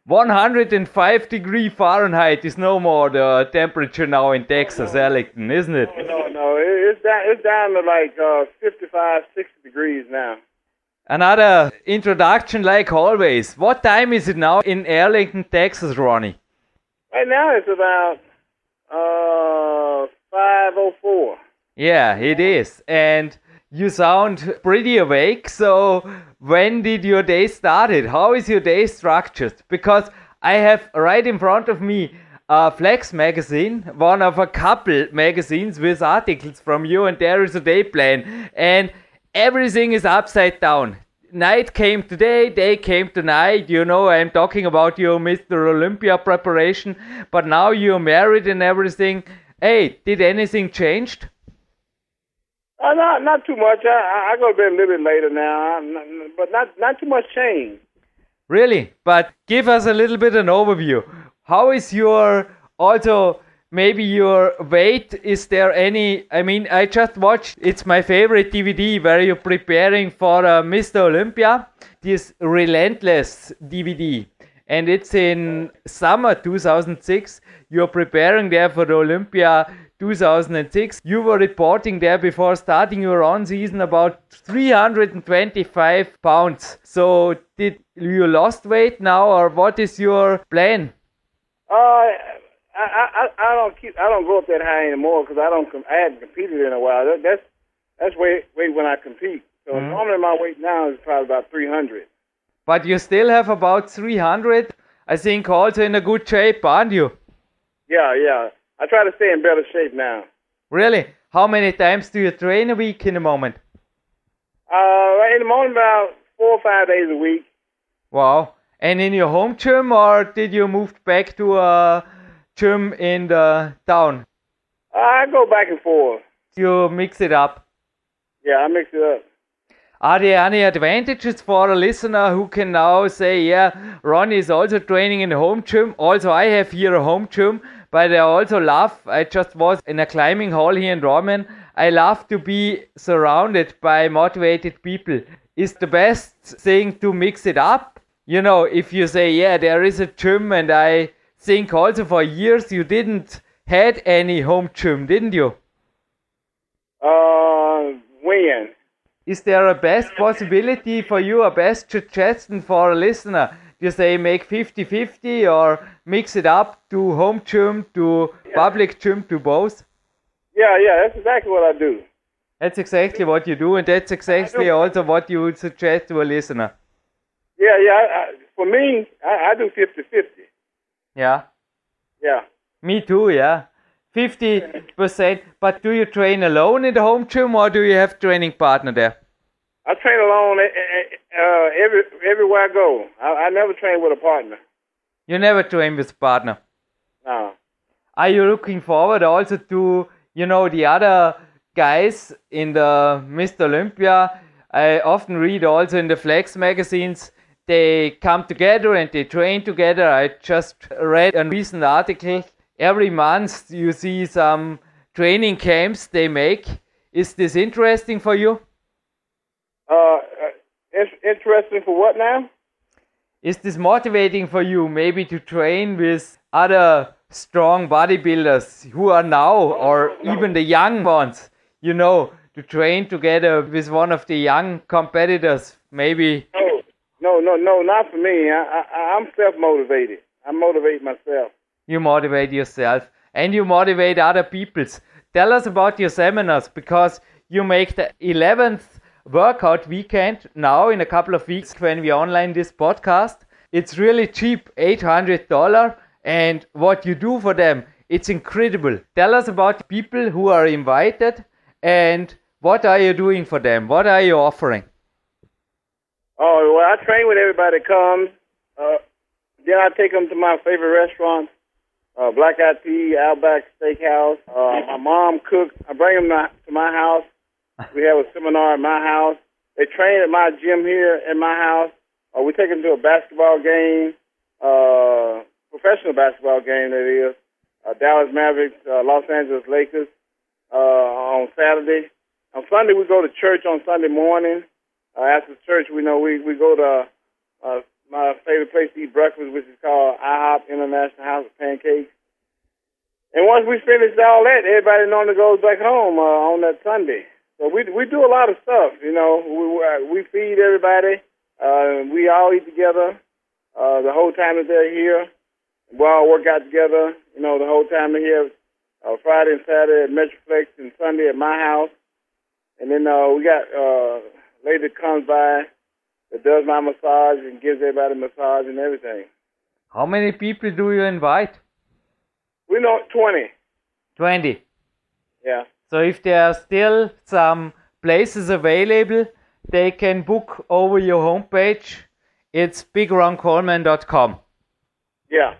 105 degree Fahrenheit is no more the temperature now in Texas, Arlington, isn't it? No, no, it's down it's down to like uh, 55, 60 degrees now. Another introduction like always. What time is it now in Arlington, Texas, Ronnie? Right now it's about uh, 504. Yeah, it is. And you sound pretty awake. So, when did your day started? How is your day structured? Because I have right in front of me a Flex magazine, one of a couple magazines with articles from you, and there is a day plan, and everything is upside down. Night came today, day came tonight. You know, I'm talking about your Mr. Olympia preparation, but now you're married and everything. Hey, did anything changed? Uh, not not too much. I, I go to bed a little bit later now, but not not too much change. Really? But give us a little bit an overview. How is your also maybe your weight? Is there any? I mean, I just watched. It's my favorite DVD where you're preparing for uh, Mr. Olympia. This relentless DVD, and it's in summer 2006. You're preparing there for the Olympia 2006. You were reporting there before starting your own season about 325 pounds. So did you lost weight now, or what is your plan? Uh, I, I I don't keep I don't go up that high anymore because I don't com- I haven't competed in a while. That, that's that's weight weight when I compete. So normally my weight now is probably about 300. But you still have about 300. I think also in a good shape, aren't you? Yeah, yeah. I try to stay in better shape now. Really? How many times do you train a week in the moment? Uh, right in the morning about four or five days a week. Wow. And in your home gym, or did you move back to a gym in the town? I go back and forth. You mix it up. Yeah, I mix it up. Are there any advantages for a listener who can now say, yeah, Ronnie is also training in a home gym. Also, I have here a home gym, but I also love, I just was in a climbing hall here in Roman. I love to be surrounded by motivated people. Is the best thing to mix it up? You know, if you say, yeah, there is a gym, and I think also for years you didn't had any home gym, didn't you? Uh, when? Is there a best possibility for you, a best suggestion for a listener? You say make 50-50 or mix it up to home gym, to yeah. public gym, to both? Yeah, yeah, that's exactly what I do. That's exactly what you do, and that's exactly also what you would suggest to a listener. Yeah, yeah. I, for me, I, I do 50-50. Yeah. Yeah. Me too, yeah. 50%. But do you train alone in the home gym or do you have training partner there? I train alone eh, eh, eh, uh, every everywhere I go. I, I never train with a partner. You never train with a partner? No. Are you looking forward also to, you know, the other guys in the Mr. Olympia? I often read also in the Flex magazines, they come together and they train together. I just read a recent article every month you see some training camps they make. Is this interesting for you? Uh, it's interesting for what now? Is this motivating for you maybe to train with other strong bodybuilders who are now or even the young ones, you know, to train together with one of the young competitors maybe? No, no, no, no not for me. I, I, I'm self motivated. I motivate myself you motivate yourself and you motivate other peoples. Tell us about your seminars because you make the 11th workout weekend now in a couple of weeks when we online this podcast. It's really cheap, $800 and what you do for them, it's incredible. Tell us about people who are invited and what are you doing for them? What are you offering? Oh, well, I train with everybody that comes. Uh, then I take them to my favorite restaurants uh, Black Eyed Pea, Outback Steakhouse. Uh, my mom cooks. I bring them to my house. We have a seminar at my house. They train at my gym here at my house. Uh, we take them to a basketball game, uh, professional basketball game that is. Uh, Dallas Mavericks, uh, Los Angeles Lakers uh, on Saturday. On Sunday we go to church on Sunday morning. Uh, after church, we know we we go to uh, my favorite place to eat breakfast, which is called IHOP International House of Pancakes. And once we finish all that, everybody normally goes back home uh, on that Sunday. So we we do a lot of stuff, you know. We we feed everybody. Uh, we all eat together uh, the whole time that they're here. We all work out together, you know, the whole time they're here. Uh, Friday and Saturday at Metroplex and Sunday at my house. And then uh, we got uh, lady comes by that does my massage and gives everybody massage and everything. How many people do you invite? We know 20. 20. Yeah. So if there are still some places available, they can book over your homepage. It's bigroncoleman.com. Yeah.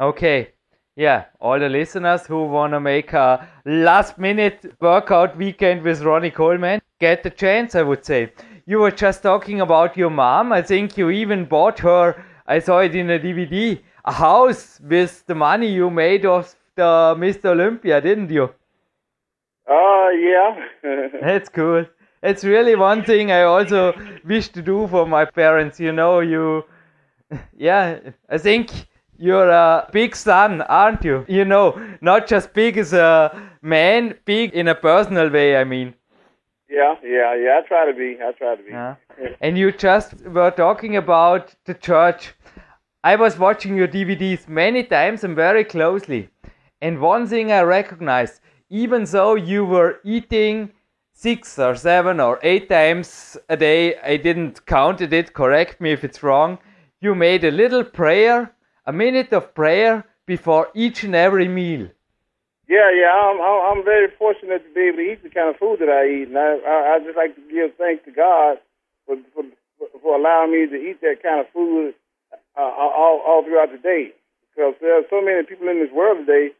Okay. Yeah, all the listeners who want to make a last minute workout weekend with Ronnie Coleman get the chance, I would say you were just talking about your mom. I think you even bought her, I saw it in a DVD, a house with the money you made of the Mr. Olympia, didn't you? Oh, uh, yeah. That's cool. It's really one thing I also wish to do for my parents. You know, you, yeah, I think you're a big son, aren't you? You know, not just big as a man, big in a personal way, I mean. Yeah, yeah, yeah. I try to be. I try to be. Yeah. and you just were talking about the church. I was watching your DVDs many times and very closely. And one thing I recognized, even though you were eating six or seven or eight times a day, I didn't count it, correct me if it's wrong, you made a little prayer, a minute of prayer before each and every meal. Yeah, yeah, I'm I'm very fortunate to be able to eat the kind of food that I eat, and I I, I just like to give thanks to God for for for allowing me to eat that kind of food uh, all all throughout the day. Because there are so many people in this world today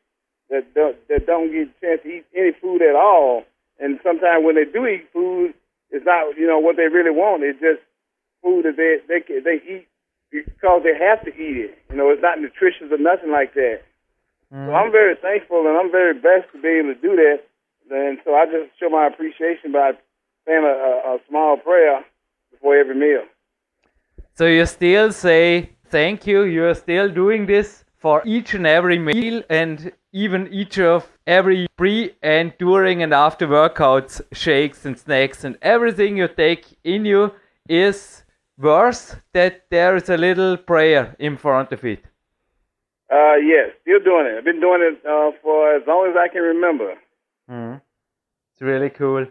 that don't, that don't get a chance to eat any food at all, and sometimes when they do eat food, it's not you know what they really want. It's just food that they they they eat because they have to eat it. You know, it's not nutritious or nothing like that. Mm. So I'm very thankful and I'm very blessed to be able to do that. And so I just show my appreciation by saying a, a, a small prayer before every meal. So you still say thank you. You're still doing this for each and every meal and even each of every pre and during and after workouts, shakes and snacks and everything you take in you is worth that there is a little prayer in front of it. Uh, yes, still doing it. I've been doing it uh, for as long as I can remember. Mm. It's really cool.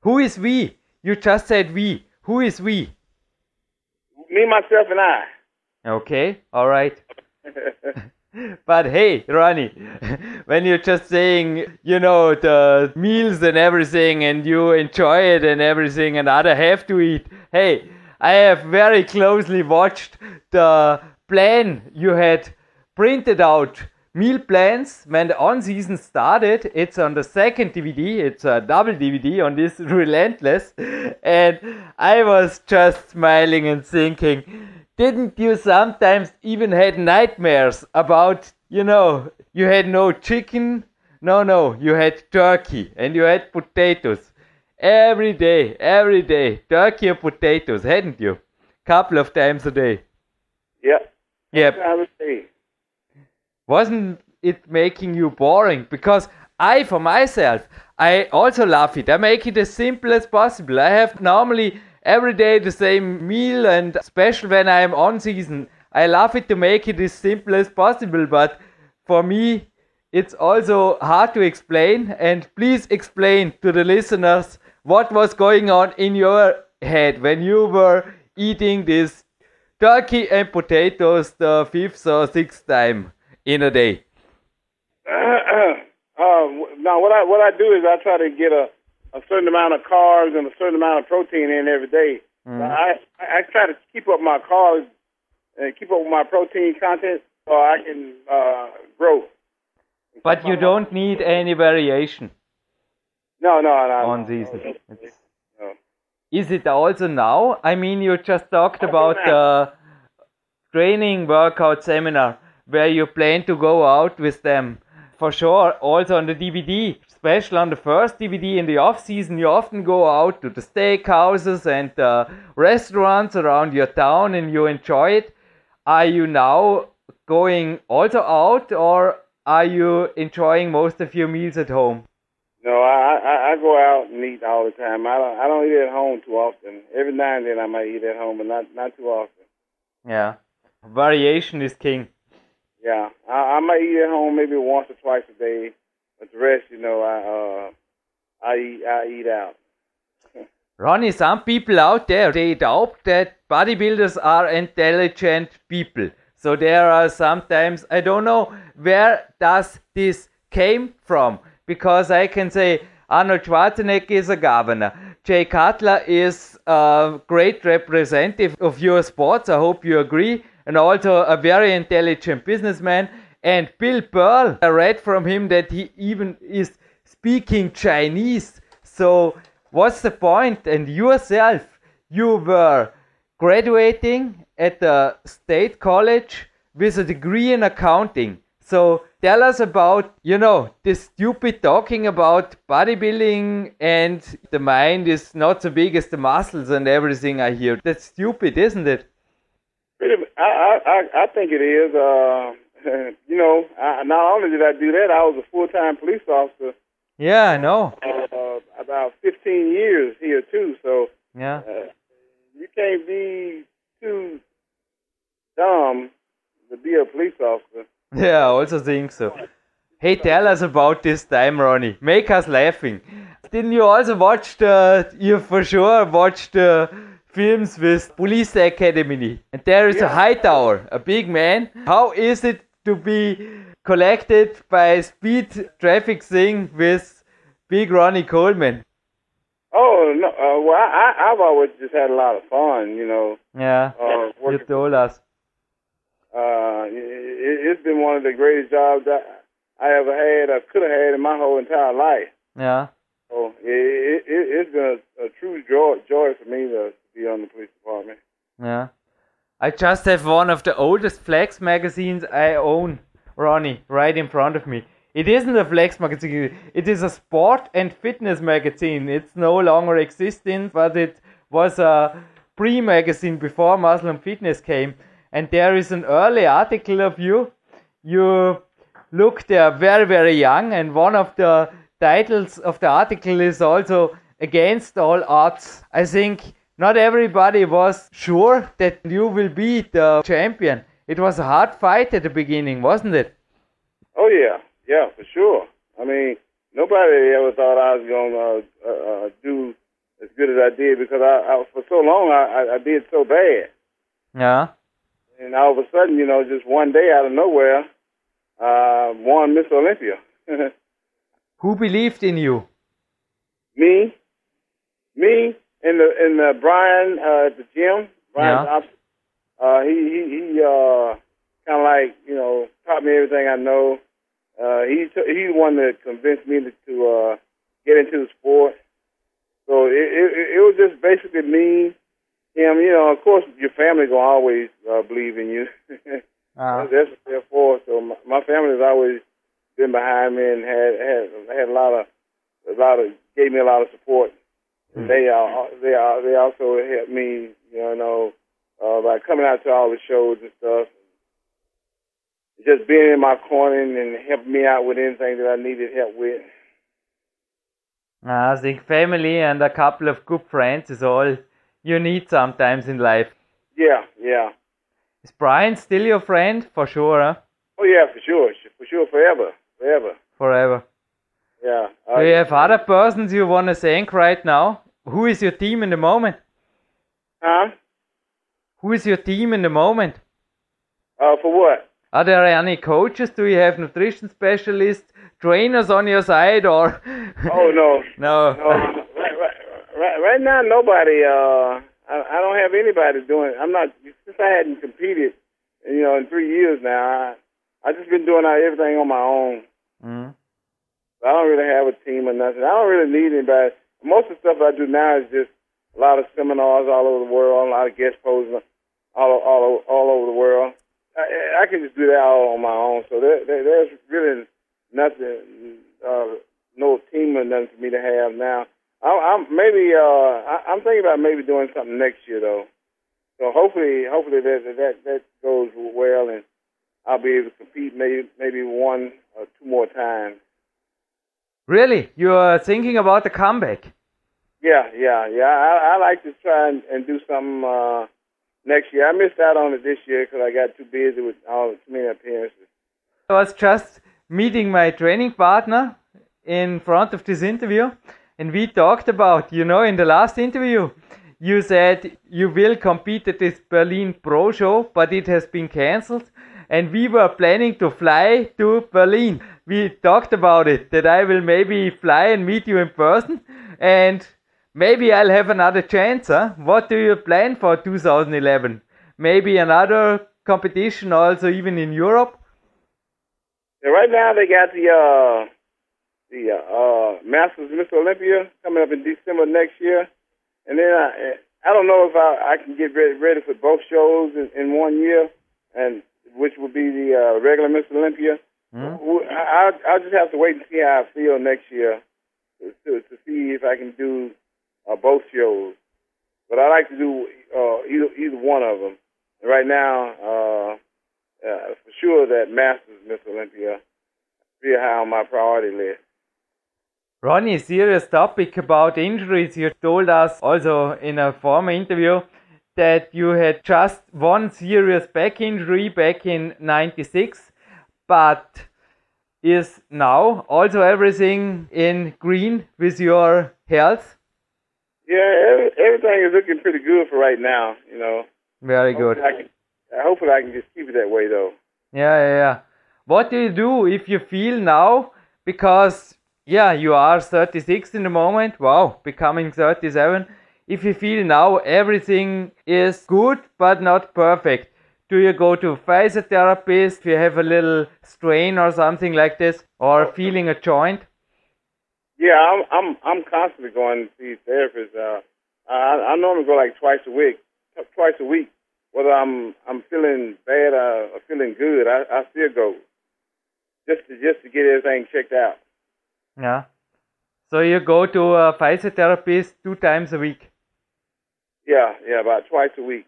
Who is we? You just said we. Who is we? Me, myself, and I. Okay, all right. but hey, Ronnie, when you're just saying, you know, the meals and everything, and you enjoy it and everything, and other have to eat, hey, I have very closely watched the plan you had printed out meal plans when the on season started. It's on the second DVD, it's a double DVD on this Relentless, and I was just smiling and thinking, didn't you sometimes even had nightmares about, you know, you had no chicken? No, no, you had turkey and you had potatoes. Every day, every day, turkey and potatoes, hadn't you? Couple of times a day. Yep. Yep. Wasn't it making you boring? Because I, for myself, I also love it. I make it as simple as possible. I have normally every day the same meal and especially when I am on season. I love it to make it as simple as possible, but for me it's also hard to explain and please explain to the listeners what was going on in your head when you were eating this turkey and potatoes the fifth or sixth time in a day. Uh, now what I what I do is I try to get a a certain amount of carbs and a certain amount of protein in every day. Mm-hmm. I I try to keep up my carbs and keep up with my protein content so I can uh, grow. But you don't need any variation. No, no, no. On these. No. Is it also now? I mean, you just talked about the training workout seminar where you plan to go out with them. For sure, also on the DVD especially on the first DVD in the off season, you often go out to the steakhouses and uh, restaurants around your town and you enjoy it. Are you now going also out or are you enjoying most of your meals at home? No, I, I I go out and eat all the time. I don't I don't eat at home too often. Every now and then I might eat at home, but not not too often. Yeah, variation is king. Yeah, I, I might eat at home maybe once or twice a day but the rest, you know, I uh, I eat I eat out. Ronnie, some people out there they doubt that bodybuilders are intelligent people. So there are sometimes I don't know where does this came from because I can say Arnold Schwarzenegger is a governor. Jay Cutler is a great representative of your sports. I hope you agree. And also a very intelligent businessman. And Bill Pearl, I read from him that he even is speaking Chinese. So, what's the point? And yourself, you were graduating at the state college with a degree in accounting. So, tell us about, you know, this stupid talking about bodybuilding and the mind is not so big as the muscles and everything I hear. That's stupid, isn't it? I, I, I think it is. Uh, you know, I, not only did I do that, I was a full time police officer. Yeah, I know. Uh, about 15 years here too. So yeah, uh, you can't be too dumb to be a police officer. Yeah, I also think so. Hey, tell us about this time, Ronnie. Make us laughing. Didn't you also watch the? You for sure watched the films with Police Academy. And there is yeah. a Hightower, a big man. How is it to be collected by speed traffic thing with Big Ronnie Coleman? Oh no! Uh, well, I, I've always just had a lot of fun, you know. Yeah, uh, you told us. Uh, it, has been one of the greatest jobs that I ever had, I could have had in my whole entire life. Yeah. So it, it, it's been a true joy, joy for me to be on the police department. Yeah. I just have one of the oldest Flex magazines I own, Ronnie, right in front of me. It isn't a Flex magazine, it is a sport and fitness magazine. It's no longer existing, but it was a pre magazine before Muslim Fitness came. And there is an early article of you. You look there very, very young, and one of the titles of the article is also Against All Odds. I think not everybody was sure that you will be the champion. It was a hard fight at the beginning, wasn't it? Oh yeah, yeah, for sure. I mean, nobody ever thought I was going to uh, uh, do as good as I did because I, I for so long I, I, I did so bad. Yeah. And all of a sudden, you know, just one day out of nowhere, uh, won Miss Olympia. Who believed in you? me, me, and the in the Brian uh, at the gym. Brian, Yeah. uh, he he he uh, kind of like you know taught me everything I know. Uh, he t- he the one that convinced me to, to uh, get into the sport. So it, it it was just basically me, him. You know, of course, your family gonna always uh, believe in you. Uh, That's what they're for. So my, my family has always been behind me and had had had a lot of a lot of gave me a lot of support. Hmm. They uh, they uh, they also helped me, you know, uh, by coming out to all the shows and stuff. Just being in my corner and helping me out with anything that I needed help with. I think family and a couple of good friends is all you need sometimes in life. Yeah, yeah. Is Brian still your friend? For sure, huh? Oh yeah, for sure, for sure, forever, forever. Forever. Yeah. Do you have other persons you want to thank right now? Who is your team in the moment? Huh? Who is your team in the moment? Uh, for what? Are there any coaches? Do you have nutrition specialists, trainers on your side, or? Oh no, no. No, right, right, right, right now, nobody. Uh, I, I don't have anybody doing. I'm not since I hadn't competed, you know, in three years now. I I just been doing everything on my own. Mm. I don't really have a team or nothing. I don't really need anybody. Most of the stuff I do now is just a lot of seminars all over the world, a lot of guest posing all all all over the world. I, I can just do that all on my own. So there, there there's really nothing, uh, no team or nothing for me to have now. I, I'm maybe uh, I, I'm thinking about maybe doing something next year though. So hopefully, hopefully that that that goes well and I'll be able to compete maybe maybe one or two more times. Really? You are thinking about the comeback? Yeah, yeah, yeah. I, I like to try and, and do something uh, next year. I missed out on it this year because I got too busy with all too many appearances. I was just meeting my training partner in front of this interview, and we talked about, you know, in the last interview, you said you will compete at this Berlin Pro Show, but it has been cancelled. And we were planning to fly to Berlin. We talked about it that I will maybe fly and meet you in person, and maybe I'll have another chance. Huh? What do you plan for 2011? Maybe another competition, also even in Europe. Right now they got the uh, the uh, Masters Miss Olympia coming up in December next year, and then I I don't know if I, I can get ready, ready for both shows in, in one year, and which would be the uh, regular Miss Olympia. Mm. I I'll just have to wait and see how I feel next year to to, see if I can do uh, both shows. But I like to do uh, either either one of them. And right now, uh, uh, for sure that Masters Miss Olympia real high on my priority list. Ronnie, serious topic about injuries. You told us also in a former interview that you had just one serious back injury back in 96, but is now also everything in green with your health? Yeah, every, everything is looking pretty good for right now. You know, Very good. Hopefully I can, hopefully I can just keep it that way though. Yeah, yeah, yeah. What do you do if you feel now? Because, yeah, you are 36 in the moment. Wow, becoming 37. If you feel now everything is good but not perfect, do you go to physiotherapist if you have a little strain or something like this, or feeling a joint? Yeah, I'm I'm I'm constantly going to see therapists. Uh, I I normally go like twice a week, twice a week. Whether I'm I'm feeling bad or, or feeling good, I, I still go just to just to get everything checked out. Yeah. So you go to a physiotherapist two times a week. Yeah, yeah, about twice a week.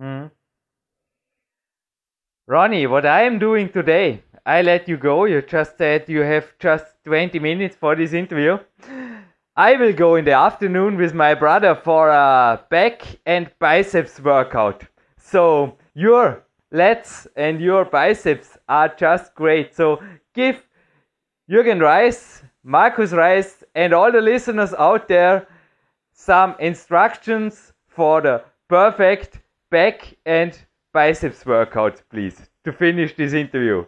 Mm. Ronnie, what I am doing today, I let you go. You just said you have just 20 minutes for this interview. I will go in the afternoon with my brother for a back and biceps workout. So your lats and your biceps are just great. So give Jürgen Reis, Marcus Reis, and all the listeners out there some instructions for the perfect back and biceps workout, please, to finish this interview.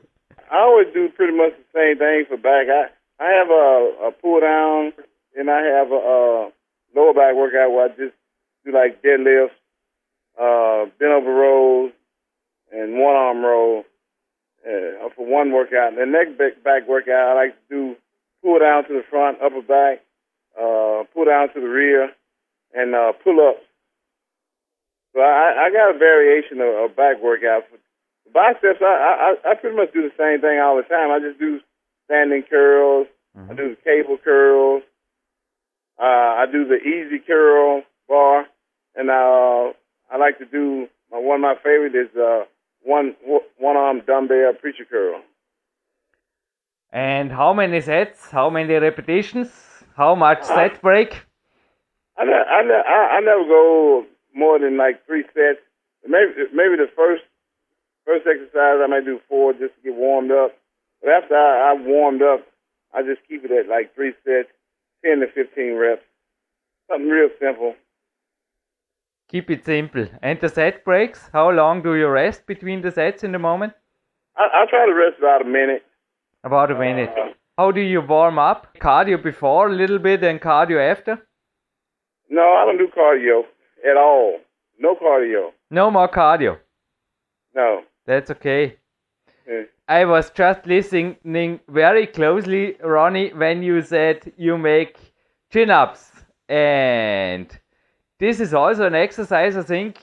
I always do pretty much the same thing for back. I I have a, a pull down, and I have a, a lower back workout where I just do like deadlifts, uh, bent over rows, and one arm row uh, for one workout. The next back, back workout, I like to do pull down to the front, upper back, uh, pull down to the rear, and uh, pull ups. So I, I got a variation of, of back workout. Biceps, I, I I pretty much do the same thing all the time. I just do standing curls. Mm-hmm. I do the cable curls. Uh, I do the easy curl bar, and uh, I like to do my, one of my favorite is uh, one one arm dumbbell preacher curl. And how many sets? How many repetitions? How much set break? I ne- I, ne- I I never go more than like three sets. Maybe maybe the first first exercise I might do four just to get warmed up. But after I, I've warmed up, I just keep it at like three sets, ten to fifteen reps. Something real simple. Keep it simple. And the set breaks? How long do you rest between the sets in the moment? I, I try to rest about a minute. About a minute. How do you warm up? Cardio before a little bit and cardio after? No, I don't do cardio at all. No cardio. No more cardio. No. That's okay. Yeah. I was just listening very closely, Ronnie, when you said you make chin ups. And this is also an exercise, I think.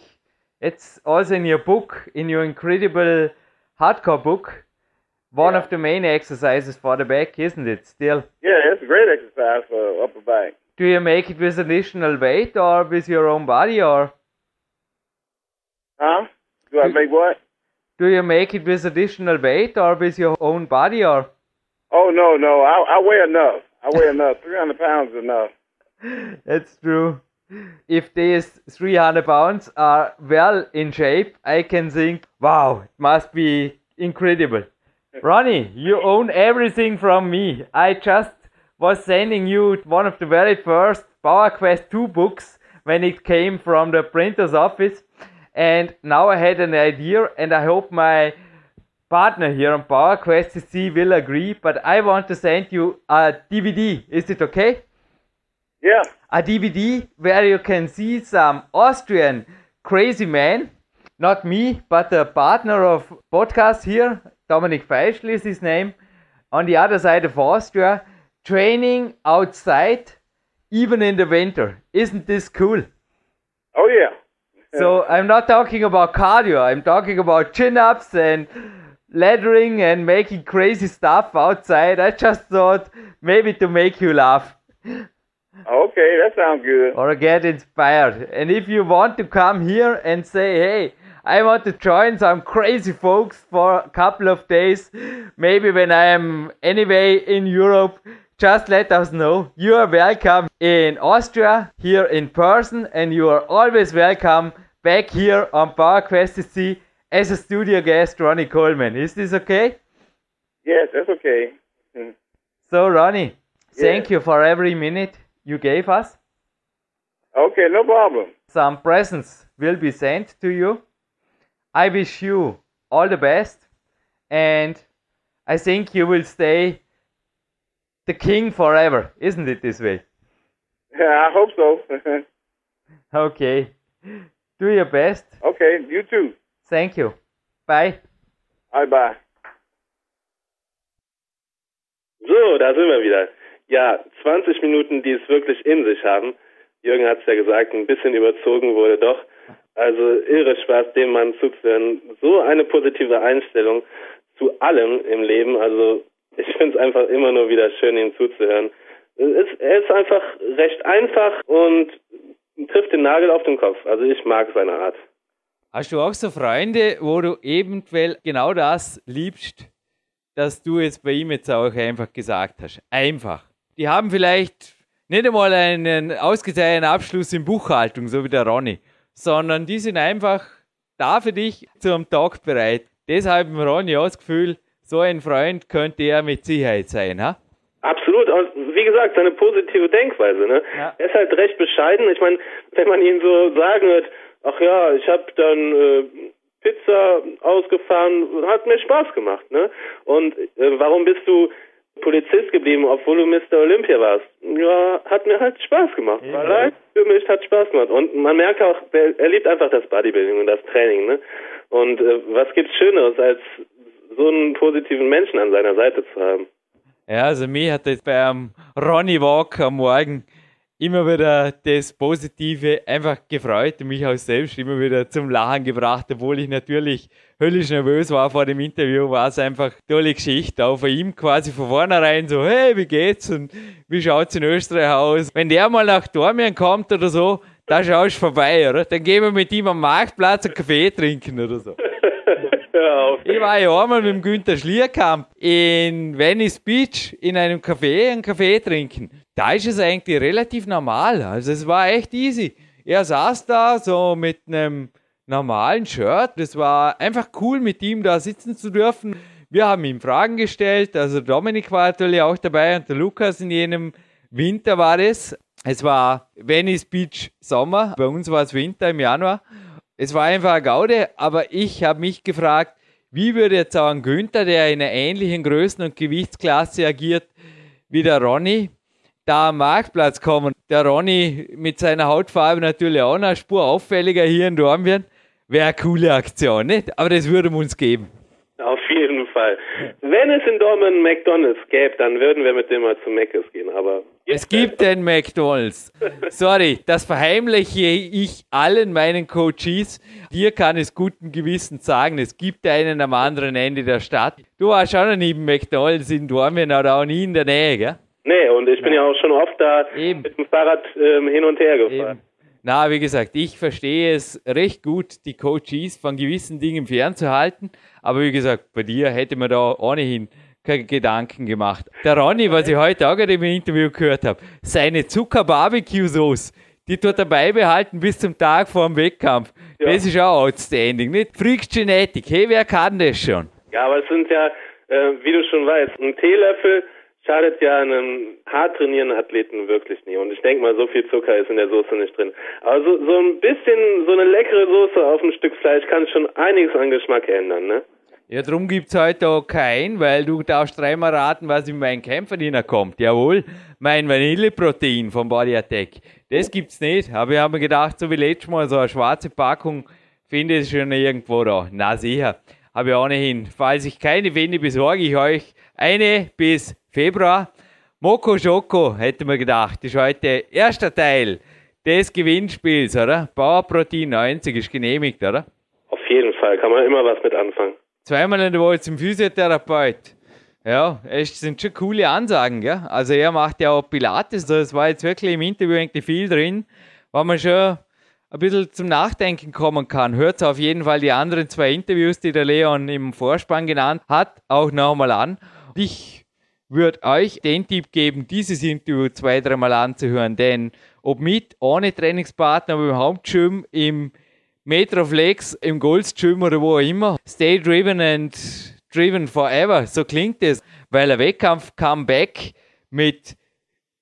It's also in your book, in your incredible hardcore book. One Yeah. of the main exercises for the back, isn't it? Still. Yeah, it's a great exercise for upper back. Do you make it with additional weight or with your own body or Huh? Do I make what? do you make it with additional weight or with your own body or Oh no, no. I I weigh enough. I weigh enough. Three hundred pounds is enough. That's true. If these 300 pounds are well in shape, I can think, wow, it must be incredible. Ronnie, you own everything from me. I just was sending you one of the very first Power Quest 2 books when it came from the printer's office. And now I had an idea, and I hope my partner here on Power Quest CC will agree. But I want to send you a DVD. Is it okay? Yeah. a DVD where you can see some Austrian crazy man, not me, but a partner of podcast here, Dominic Feischl is his name, on the other side of Austria, training outside, even in the winter. Isn't this cool? Oh yeah. So I'm not talking about cardio, I'm talking about chin ups and laddering and making crazy stuff outside. I just thought maybe to make you laugh. Okay, that sounds good. or get inspired. And if you want to come here and say, hey, I want to join some crazy folks for a couple of days, maybe when I am anyway in Europe, just let us know. You are welcome in Austria, here in person, and you are always welcome back here on Power Quest as a studio guest, Ronnie Coleman. Is this okay? Yes, that's okay. Mhm. So, Ronnie, thank you for every minute you gave us. Okay, no problem. some presents will be sent to you. I wish you all the best, and I think you will stay the king forever, isn't it this way? I hope so. Okay. Do your best. okay, you too. Thank you. Bye. Bye bye. So, da sind wir wieder. ja, 20 Minuten, die es wirklich in sich haben. Jürgen hat es ja gesagt, ein bisschen überzogen wurde doch. Also irre Spaß, dem Mann zuzuhören. So eine positive Einstellung zu allem im Leben. Also ich finde es einfach immer nur wieder schön, ihm zuzuhören. Ist, er ist einfach recht einfach und trifft den Nagel auf den Kopf. Also ich mag seine Art. Hast du auch so Freunde, wo du eventuell genau das liebst, dass du jetzt bei ihm jetzt auch einfach gesagt hast? Einfach. Die haben vielleicht nicht einmal einen ausgezeichneten Abschluss in Buchhaltung, so wie der Ronny, sondern die sind einfach da für dich zum Tag bereit. Deshalb Ronny auch das Gefühl, so ein Freund könnte er mit Sicherheit sein, ha? Absolut. Und wie gesagt, seine positive Denkweise. Ne? Ja. Er ist halt recht bescheiden. Ich meine, wenn man ihn so sagen hört, ach ja, ich habe dann äh, Pizza ausgefahren, hat mir Spaß gemacht. Ne? Und äh, warum bist du Polizist geblieben, obwohl du Mr. Olympia warst? Ja, hat mir halt Spaß gemacht. Ja. War leicht für mich, hat Spaß gemacht. Und man merkt auch, er liebt einfach das Bodybuilding und das Training. Ne? Und äh, was gibt's Schöneres, als so einen positiven Menschen an seiner Seite zu haben? Ja, also mich hat das beim Ronnie Walk am Morgen immer wieder das Positive einfach gefreut und mich auch selbst immer wieder zum Lachen gebracht, obwohl ich natürlich höllisch nervös war vor dem Interview, war es einfach eine tolle Geschichte. Auch von ihm quasi von vornherein so, hey, wie geht's und wie schaut's in Österreich aus? Wenn der mal nach Dormien kommt oder so, da schaust du vorbei, oder? Dann gehen wir mit ihm am Marktplatz einen Kaffee trinken oder so. Ich war ja einmal mit dem Günther Schlierkamp in Venice Beach in einem Café einen Kaffee trinken. Da ist es eigentlich relativ normal. Also es war echt easy. Er saß da so mit einem normalen Shirt. Das war einfach cool, mit ihm da sitzen zu dürfen. Wir haben ihm Fragen gestellt. Also Dominik war natürlich auch dabei und der Lukas in jenem Winter war es. Es war Venice Beach Sommer. Bei uns war es Winter im Januar. Es war einfach eine Gaude, aber ich habe mich gefragt, wie würde jetzt auch ein Günther, der in einer ähnlichen Größen- und Gewichtsklasse agiert wie der Ronny, da am Marktplatz kommen? Der Ronny mit seiner Hautfarbe natürlich auch eine Spur auffälliger hier in Dornbirn. Wäre eine coole Aktion, nicht? Aber das würde uns geben. Auf jeden Fall. Wenn es in Dortmund McDonalds gäbe, dann würden wir mit dem mal zu Mc's gehen. Aber es gibt den McDonalds. Sorry, das verheimliche ich allen meinen Coaches. Dir kann es guten Gewissens sagen, es gibt einen am anderen Ende der Stadt. Du warst auch noch nie im McDonalds in Dortmund oder auch nie in der Nähe, gell? Nee, und ich bin ja, ja auch schon oft da Eben. mit dem Fahrrad ähm, hin und her gefahren. Eben. Na, wie gesagt, ich verstehe es recht gut, die Coaches von gewissen Dingen fernzuhalten. Aber wie gesagt, bei dir hätte man da ohnehin keine Gedanken gemacht. Der Ronny, was ich heute auch gerade im Interview gehört habe, seine Zucker-Barbecue-Sauce, die tut er beibehalten bis zum Tag vor dem Wettkampf. Ja. Das ist auch outstanding, nicht? Freaks Genetik, hey, wer kann das schon? Ja, aber es sind ja, äh, wie du schon weißt, ein Teelöffel schadet ja einem hart trainierenden Athleten wirklich nie. Und ich denke mal, so viel Zucker ist in der Soße nicht drin. Aber so, so ein bisschen, so eine leckere Soße auf ein Stück Fleisch kann schon einiges an Geschmack ändern, ne? Ja, darum gibt es heute auch kein, weil du darfst dreimal raten, was in meinen Kämpferdiener kommt. Jawohl, mein Vanilleprotein vom Body Attack. Das gibt's nicht. Aber ich habe mir gedacht, so wie letztes Mal, so eine schwarze Packung finde ich schon irgendwo da. Na sicher. Habe ich ohnehin. Falls ich keine finde, besorge ich euch eine bis Februar. Moko Schoko, hätte man gedacht, ist heute erster Teil des Gewinnspiels, oder? Bauerprotein 90 ist genehmigt, oder? Auf jeden Fall, kann man immer was mit anfangen. Zweimal in der Woche zum Physiotherapeut. Ja, es sind schon coole Ansagen, gell? Also er macht ja auch Pilates, das war jetzt wirklich im Interview irgendwie viel drin, wo man schon ein bisschen zum Nachdenken kommen kann. Hört auf jeden Fall die anderen zwei Interviews, die der Leon im Vorspann genannt hat, auch nochmal an. Ich würde euch den Tipp geben, dieses Interview zwei, dreimal anzuhören, denn ob mit, ohne Trainingspartner, aber im Hauptgym, im Metroflex, im Goldgym oder wo auch immer, stay driven and driven forever, so klingt es, weil ein Wettkampf Comeback mit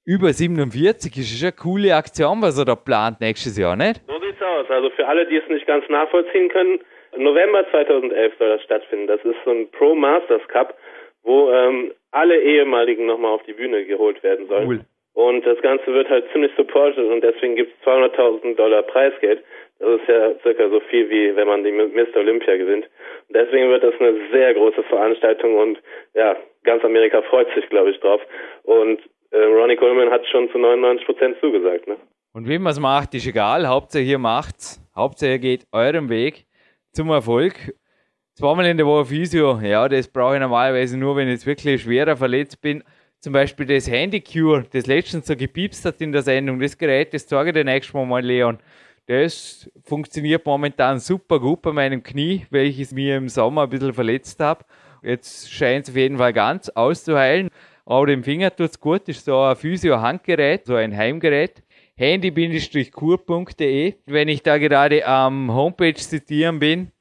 über 47 ist schon eine coole Aktion, was er da plant nächstes Jahr, nicht? So sieht's aus. Also für alle, die es nicht ganz nachvollziehen können, November 2011 soll das stattfinden. Das ist so ein Pro Masters Cup, wo ähm, alle ehemaligen nochmal auf die Bühne geholt werden sollen. Cool. Und das Ganze wird halt ziemlich supported und deswegen gibt es 200.000 Dollar Preisgeld. Das ist ja circa so viel wie wenn man die Mr. Olympia gewinnt. Und deswegen wird das eine sehr große Veranstaltung und ja, ganz Amerika freut sich, glaube ich, drauf. Und äh, Ronnie Coleman hat schon zu 99 Prozent zugesagt. Ne? Und wie man es macht, ist egal. Hauptsache ihr macht's. Hauptsache ihr geht eurem Weg zum Erfolg. Zweimal in der Woche Physio, ja, das brauche ich normalerweise nur, wenn ich jetzt wirklich schwerer verletzt bin. Zum Beispiel das Handycure, das letztens so gepiepst hat in der Sendung, das Gerät, das zeige ich dir nächstes Mal mal, Leon. Das funktioniert momentan super gut bei meinem Knie, welches mir im Sommer ein bisschen verletzt habe. Jetzt scheint es auf jeden Fall ganz auszuheilen. Aber dem Finger tut es gut, ist so ein Physio-Handgerät, so ein Heimgerät. handy-kur.de. Wenn ich da gerade am Homepage zitieren bin,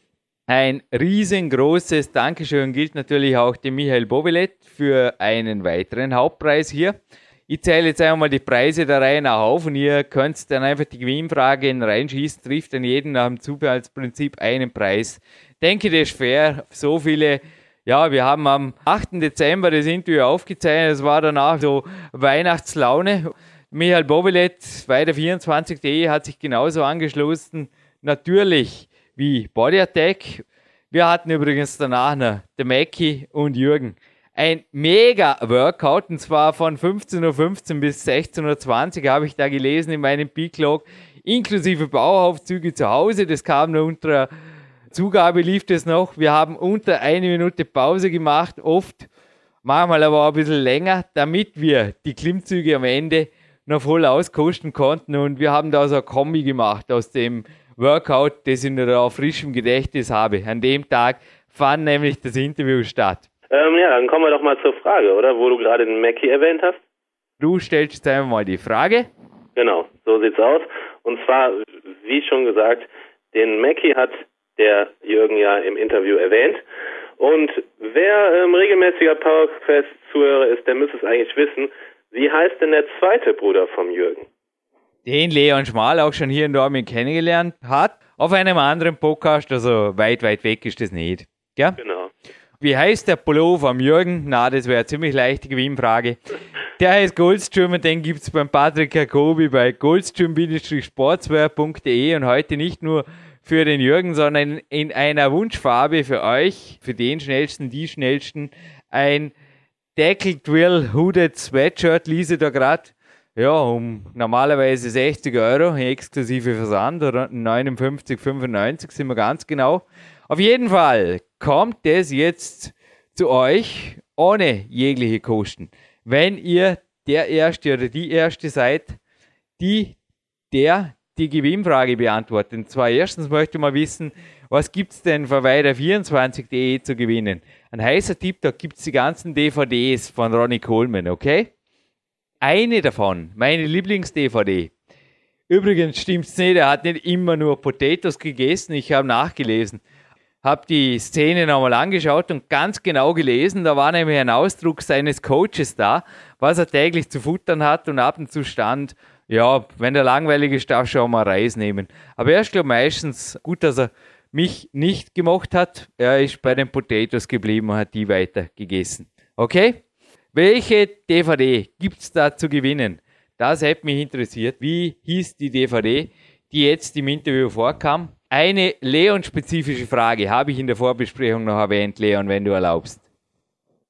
ein riesengroßes Dankeschön gilt natürlich auch dem Michael Bovelet für einen weiteren Hauptpreis hier. Ich zähle jetzt einmal die Preise der Reihe nach auf und ihr könnt dann einfach die Gewinnfrage reinschießen, trifft dann jeden nach dem Zufallsprinzip einen Preis. Denke, das ist fair. So viele ja, wir haben am 8. Dezember das Interview aufgezeichnet. Es war danach so Weihnachtslaune. Michael Bovelet bei der 24.de hat sich genauso angeschlossen. Natürlich wie Body Attack. Wir hatten übrigens danach noch der Mackie und Jürgen. Ein mega Workout und zwar von 15.15 Uhr bis 16.20 Uhr habe ich da gelesen in meinem Peak-Log, inklusive Bauaufzüge zu Hause. Das kam nur unter Zugabe lief das noch. Wir haben unter eine Minute Pause gemacht, oft, manchmal aber auch ein bisschen länger, damit wir die Klimmzüge am Ende noch voll auskosten konnten. Und wir haben da so ein Kombi gemacht aus dem Workout, das ich noch auf frischem Gedächtnis habe. An dem Tag fand nämlich das Interview statt. Ähm, ja, dann kommen wir doch mal zur Frage, oder? Wo du gerade den Mackie erwähnt hast. Du stellst jetzt einmal die Frage. Genau, so sieht's aus. Und zwar, wie schon gesagt, den Mackie hat der Jürgen ja im Interview erwähnt. Und wer ähm, regelmäßiger PowerQuest-Zuhörer ist, der müsste es eigentlich wissen. Wie heißt denn der zweite Bruder vom Jürgen? Den Leon Schmal auch schon hier in Dortmund kennengelernt hat. Auf einem anderen Podcast, also weit, weit weg ist das nicht. Ja? Genau. Wie heißt der Pullover vom Jürgen? Na, das wäre ziemlich leichte Gewinnfrage. Der heißt Goldstream und den gibt es beim Patrick Jacobi bei goldstream-sportswear.de und heute nicht nur für den Jürgen, sondern in einer Wunschfarbe für euch, für den schnellsten, die schnellsten, ein Deckel Drill Hooded Sweatshirt lese da gerade. Ja, um normalerweise 60 Euro, exklusive Versand, oder 59,95 sind wir ganz genau. Auf jeden Fall kommt es jetzt zu euch ohne jegliche Kosten. Wenn ihr der Erste oder die Erste seid, die der die Gewinnfrage beantworten. Und zwar erstens möchte mal wissen, was gibt es denn für weiter24.de zu gewinnen? Ein heißer Tipp, da gibt es die ganzen DVDs von Ronnie Coleman, okay? Eine davon, meine Lieblings-DVD. Übrigens stimmt es nicht, er hat nicht immer nur Potatoes gegessen, ich habe nachgelesen. Habe die Szene nochmal angeschaut und ganz genau gelesen, da war nämlich ein Ausdruck seines Coaches da, was er täglich zu futtern hat und ab und zu stand, ja, wenn der langweilig ist, darf schon mal Reis nehmen. Aber er ist, glaube meistens gut, dass er mich nicht gemocht hat. Er ist bei den Potatoes geblieben und hat die weiter gegessen. Okay? Welche DVD gibt es da zu gewinnen? Das hätte mich interessiert. Wie hieß die DVD, die jetzt im Interview vorkam? Eine Leon-spezifische Frage habe ich in der Vorbesprechung noch erwähnt, Leon, wenn du erlaubst.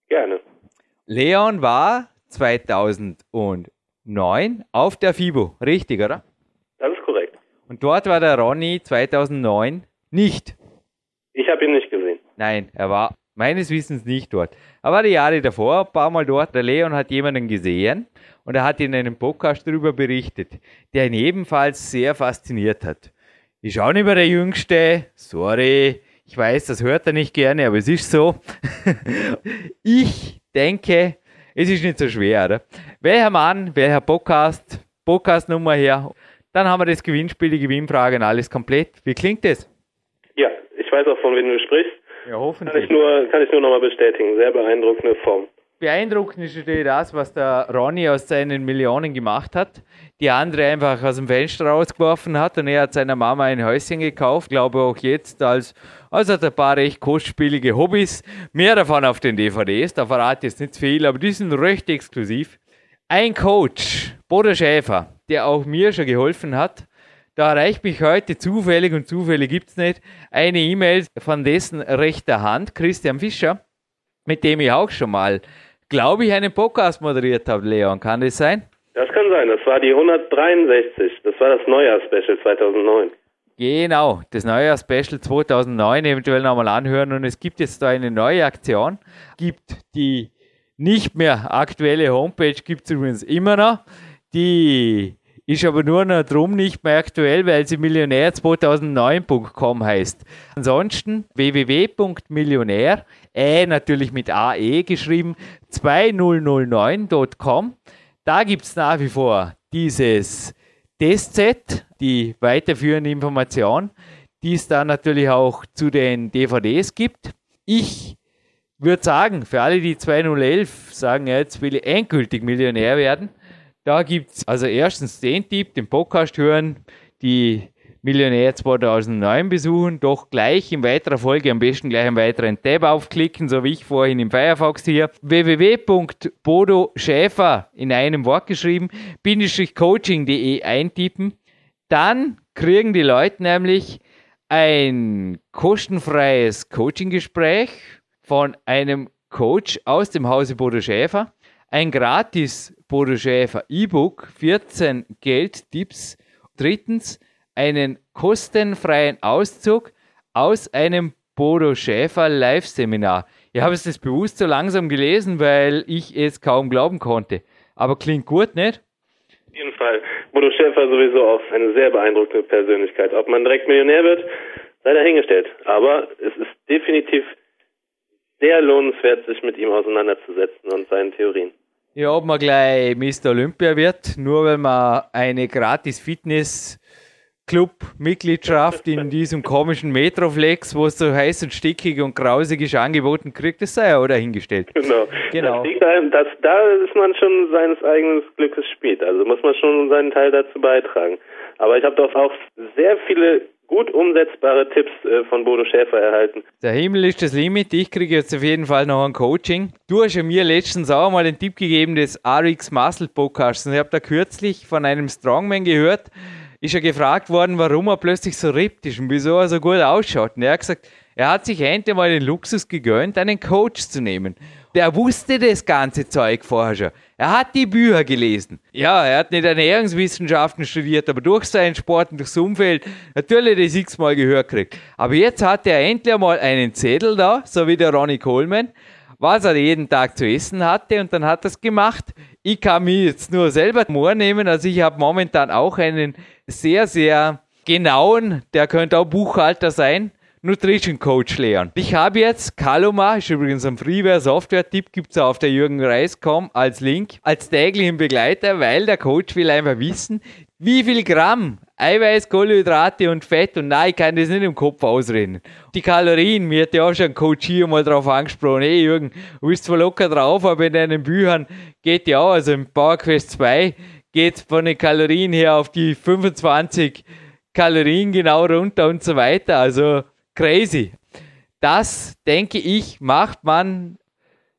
Gerne. Leon war 2000 und 2009 auf der FIBO, richtig, oder? Das ist korrekt. Und dort war der Ronny 2009 nicht. Ich habe ihn nicht gesehen. Nein, er war meines Wissens nicht dort. Er war die Jahre davor ein paar Mal dort. Der Leon hat jemanden gesehen und er hat in einem Podcast darüber berichtet, der ihn ebenfalls sehr fasziniert hat. Ich auch nicht mehr der Jüngste, sorry, ich weiß, das hört er nicht gerne, aber es ist so. ich denke, es ist nicht so schwer, oder? Welcher Mann, welcher Podcast, Podcastnummer her, dann haben wir das Gewinnspiel, die Gewinnfrage und alles komplett. Wie klingt das? Ja, ich weiß auch, von wem du sprichst. Ja, hoffentlich. Kann ich nur, kann ich nur nochmal bestätigen. Sehr beeindruckende Form. Beeindruckend ist natürlich das, was der Ronny aus seinen Millionen gemacht hat. Die andere einfach aus dem Fenster rausgeworfen hat und er hat seiner Mama ein Häuschen gekauft. Glaube auch jetzt als also hat ein paar recht kostspielige Hobbys. Mehr davon auf den DVDs, da verrate ich jetzt nicht viel, aber die sind recht exklusiv. Ein Coach, Bodo Schäfer, der auch mir schon geholfen hat, da erreicht mich heute zufällig, und zufällig gibt es nicht, eine E-Mail von dessen rechter Hand, Christian Fischer, mit dem ich auch schon mal glaube ich, einen Podcast moderiert habe, Leon. Kann das sein? Das kann sein. Das war die 163. Das war das Neujahrs-Special 2009. Genau, das Neujahrs-Special 2009 eventuell nochmal anhören. Und es gibt jetzt da eine neue Aktion. Gibt die nicht mehr aktuelle Homepage, gibt es übrigens immer noch. Die ist aber nur noch drum nicht mehr aktuell, weil sie millionär2009.com heißt. Ansonsten www.millionär, äh, natürlich mit AE geschrieben, 2009.com. Da gibt es nach wie vor dieses Testset, die weiterführende Information, die es dann natürlich auch zu den DVDs gibt. Ich würde sagen, für alle, die 2011 sagen, jetzt will ich endgültig Millionär werden, da gibt es also erstens den Tipp, den Podcast hören, die Millionär 2009 besuchen, doch gleich in weiterer Folge am besten gleich einen weiteren Tab aufklicken, so wie ich vorhin im Firefox hier. www.bodoschäfer in einem Wort geschrieben, coaching.de eintippen. Dann kriegen die Leute nämlich ein kostenfreies Coaching-Gespräch von einem Coach aus dem Hause Bodo Schäfer, ein gratis Bodo Schäfer E-Book, 14 Geldtipps. Drittens, einen kostenfreien Auszug aus einem Bodo Schäfer Live-Seminar. Ich habe es das bewusst so langsam gelesen, weil ich es kaum glauben konnte. Aber klingt gut, nicht? Auf jeden Fall. Bodo Schäfer sowieso auch eine sehr beeindruckende Persönlichkeit. Ob man direkt Millionär wird, sei dahingestellt. Aber es ist definitiv sehr lohnenswert, sich mit ihm auseinanderzusetzen und seinen Theorien. Ja, ob man gleich Mr. Olympia wird, nur weil man eine gratis Fitness Club-Mitgliedschaft in diesem komischen Metroflex, wo es so heiß und stickig und grausig ist, angeboten kriegt, das sei ja auch dahingestellt. Genau. genau. Das, da ist man schon seines eigenen Glückes Spiel. Also muss man schon seinen Teil dazu beitragen. Aber ich habe doch auch sehr viele gut umsetzbare Tipps äh, von Bodo Schäfer erhalten. Der Himmel ist das Limit. Ich kriege jetzt auf jeden Fall noch ein Coaching. Du hast ja mir letztens auch mal den Tipp gegeben des RX Muscle Podcasts. Und ich habe da kürzlich von einem Strongman gehört, ist er gefragt worden, warum er plötzlich so rippt ist und wieso er so gut ausschaut. Und er hat gesagt, er hat sich endlich mal den Luxus gegönnt, einen Coach zu nehmen. Der wusste das ganze Zeug vorher schon. Er hat die Bücher gelesen. Ja, er hat nicht Ernährungswissenschaften studiert, aber durch seinen Sport und durchs Umfeld natürlich das x-mal gehört kriegt. Aber jetzt hat er endlich einmal einen Zettel da, so wie der Ronnie Coleman, was er jeden Tag zu essen hatte und dann hat er es gemacht. Ich kann mich jetzt nur selber nehmen, also ich habe momentan auch einen sehr, sehr genauen, der könnte auch Buchhalter sein, Nutrition Coach lernen. Ich habe jetzt Kaloma, ist übrigens ein Freeware Software-Tipp, gibt es auf der Jürgen Reis.com als Link, als täglichen Begleiter, weil der Coach will einfach wissen, wie viel Gramm Eiweiß, Kohlenhydrate und Fett und nein, ich kann das nicht im Kopf ausreden. Die Kalorien, mir hat ja auch schon ein Coach hier mal drauf angesprochen, hey Jürgen, du bist zwar locker drauf, aber in deinen Büchern geht ja auch, also im PowerQuest 2 geht von den Kalorien her auf die 25 Kalorien genau runter und so weiter. Also crazy. Das, denke ich, macht man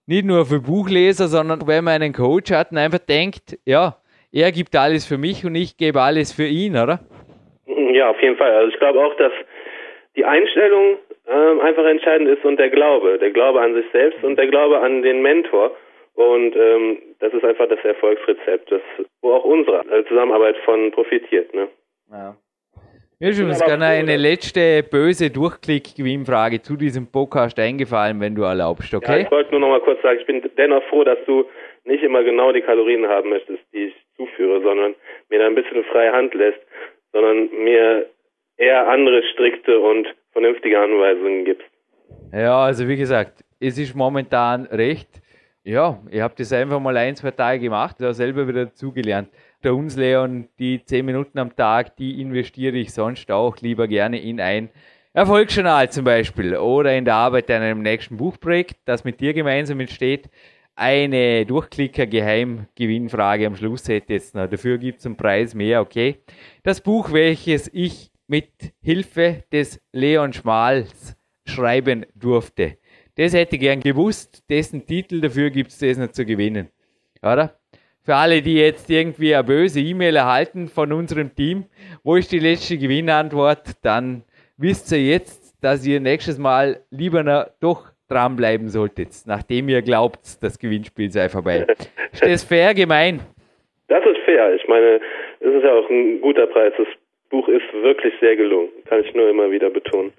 nicht nur für Buchleser, sondern wenn man einen Coach hat und einfach denkt, ja, er gibt alles für mich und ich gebe alles für ihn, oder? Ja, auf jeden Fall. Also ich glaube auch, dass die Einstellung ähm, einfach entscheidend ist und der Glaube. Der Glaube an sich selbst und der Glaube an den Mentor. Und ähm, das ist einfach das Erfolgsrezept, das, wo auch unsere Zusammenarbeit von profitiert. Ne? Ja. Mir ist übrigens gerne eine letzte böse Durchklick-Gewinnfrage zu diesem Podcast eingefallen, wenn du erlaubst, okay? Ja, ich wollte nur noch mal kurz sagen, ich bin dennoch froh, dass du nicht immer genau die Kalorien haben möchtest, die ich zuführe, sondern mir da ein bisschen freie Hand lässt, sondern mir eher andere strikte und vernünftige Anweisungen gibst. Ja, also wie gesagt, es ist momentan recht ja, ich habe das einfach mal ein, zwei Tage gemacht, da selber wieder zugelernt. Der uns, Leon, die zehn Minuten am Tag, die investiere ich sonst auch lieber gerne in ein Erfolgsjournal zum Beispiel oder in der Arbeit an einem nächsten Buchprojekt, das mit dir gemeinsam entsteht. Eine Durchklicker-Geheimgewinnfrage am Schluss hätte jetzt noch. Dafür gibt es einen Preis mehr, okay? Das Buch, welches ich mit Hilfe des Leon Schmals schreiben durfte das hätte ich gern gewusst, dessen Titel dafür gibt es das noch zu gewinnen. Oder? Für alle, die jetzt irgendwie eine böse E-Mail erhalten von unserem Team, wo ist die letzte Gewinnantwort, dann wisst ihr jetzt, dass ihr nächstes Mal lieber noch doch dranbleiben solltet, nachdem ihr glaubt, das Gewinnspiel sei vorbei. ist das fair, gemein? Das ist fair. Ich meine, es ist ja auch ein guter Preis. Das Buch ist wirklich sehr gelungen. Kann ich nur immer wieder betonen.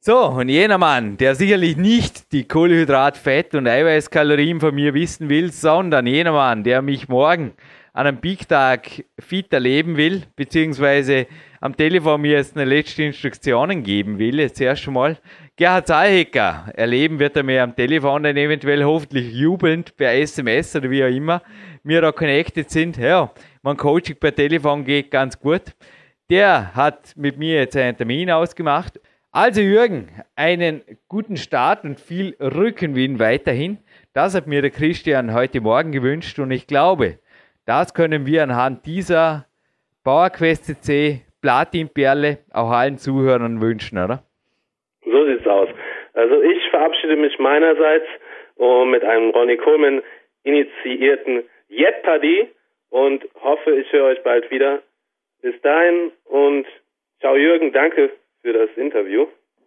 So, und jener Mann, der sicherlich nicht die Kohlenhydrat-, Fett- und Eiweißkalorien von mir wissen will, sondern jener Mann, der mich morgen an einem Peak-Tag fit erleben will, beziehungsweise am Telefon mir jetzt eine letzte Instruktionen geben will, jetzt erst mal. Gerhard Zahlhecker, erleben wird er mir am Telefon dann eventuell hoffentlich jubelnd per SMS oder wie auch immer wir da connected sind. Ja, mein Coaching per Telefon geht ganz gut. Der hat mit mir jetzt einen Termin ausgemacht. Also Jürgen, einen guten Start und viel Rückenwind weiterhin. Das hat mir der Christian heute Morgen gewünscht und ich glaube, das können wir anhand dieser PowerQuest CC Platinperle auch allen Zuhörern wünschen, oder? So sieht's aus. Also ich verabschiede mich meinerseits mit einem Ronnie Coleman initiierten Jeopardy und hoffe, ich höre euch bald wieder. Bis dahin und ciao Jürgen, danke für das Interview.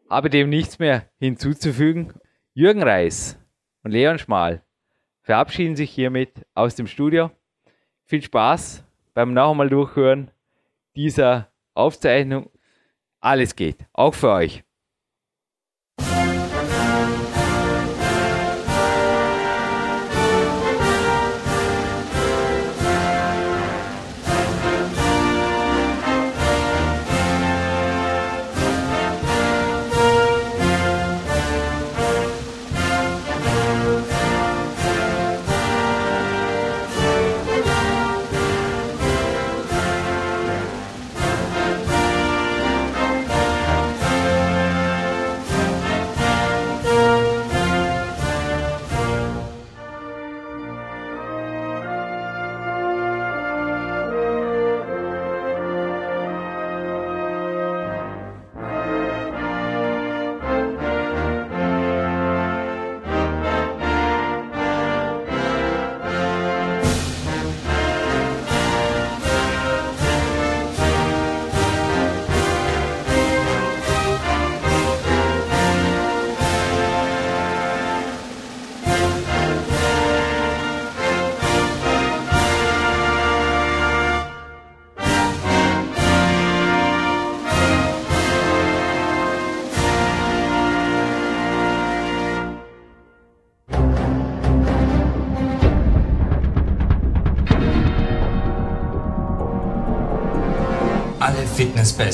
Habe dem nichts mehr hinzuzufügen. Jürgen Reis und Leon Schmal verabschieden sich hiermit aus dem Studio. Viel Spaß beim noch einmal durchhören dieser Aufzeichnung. Alles geht, auch für euch.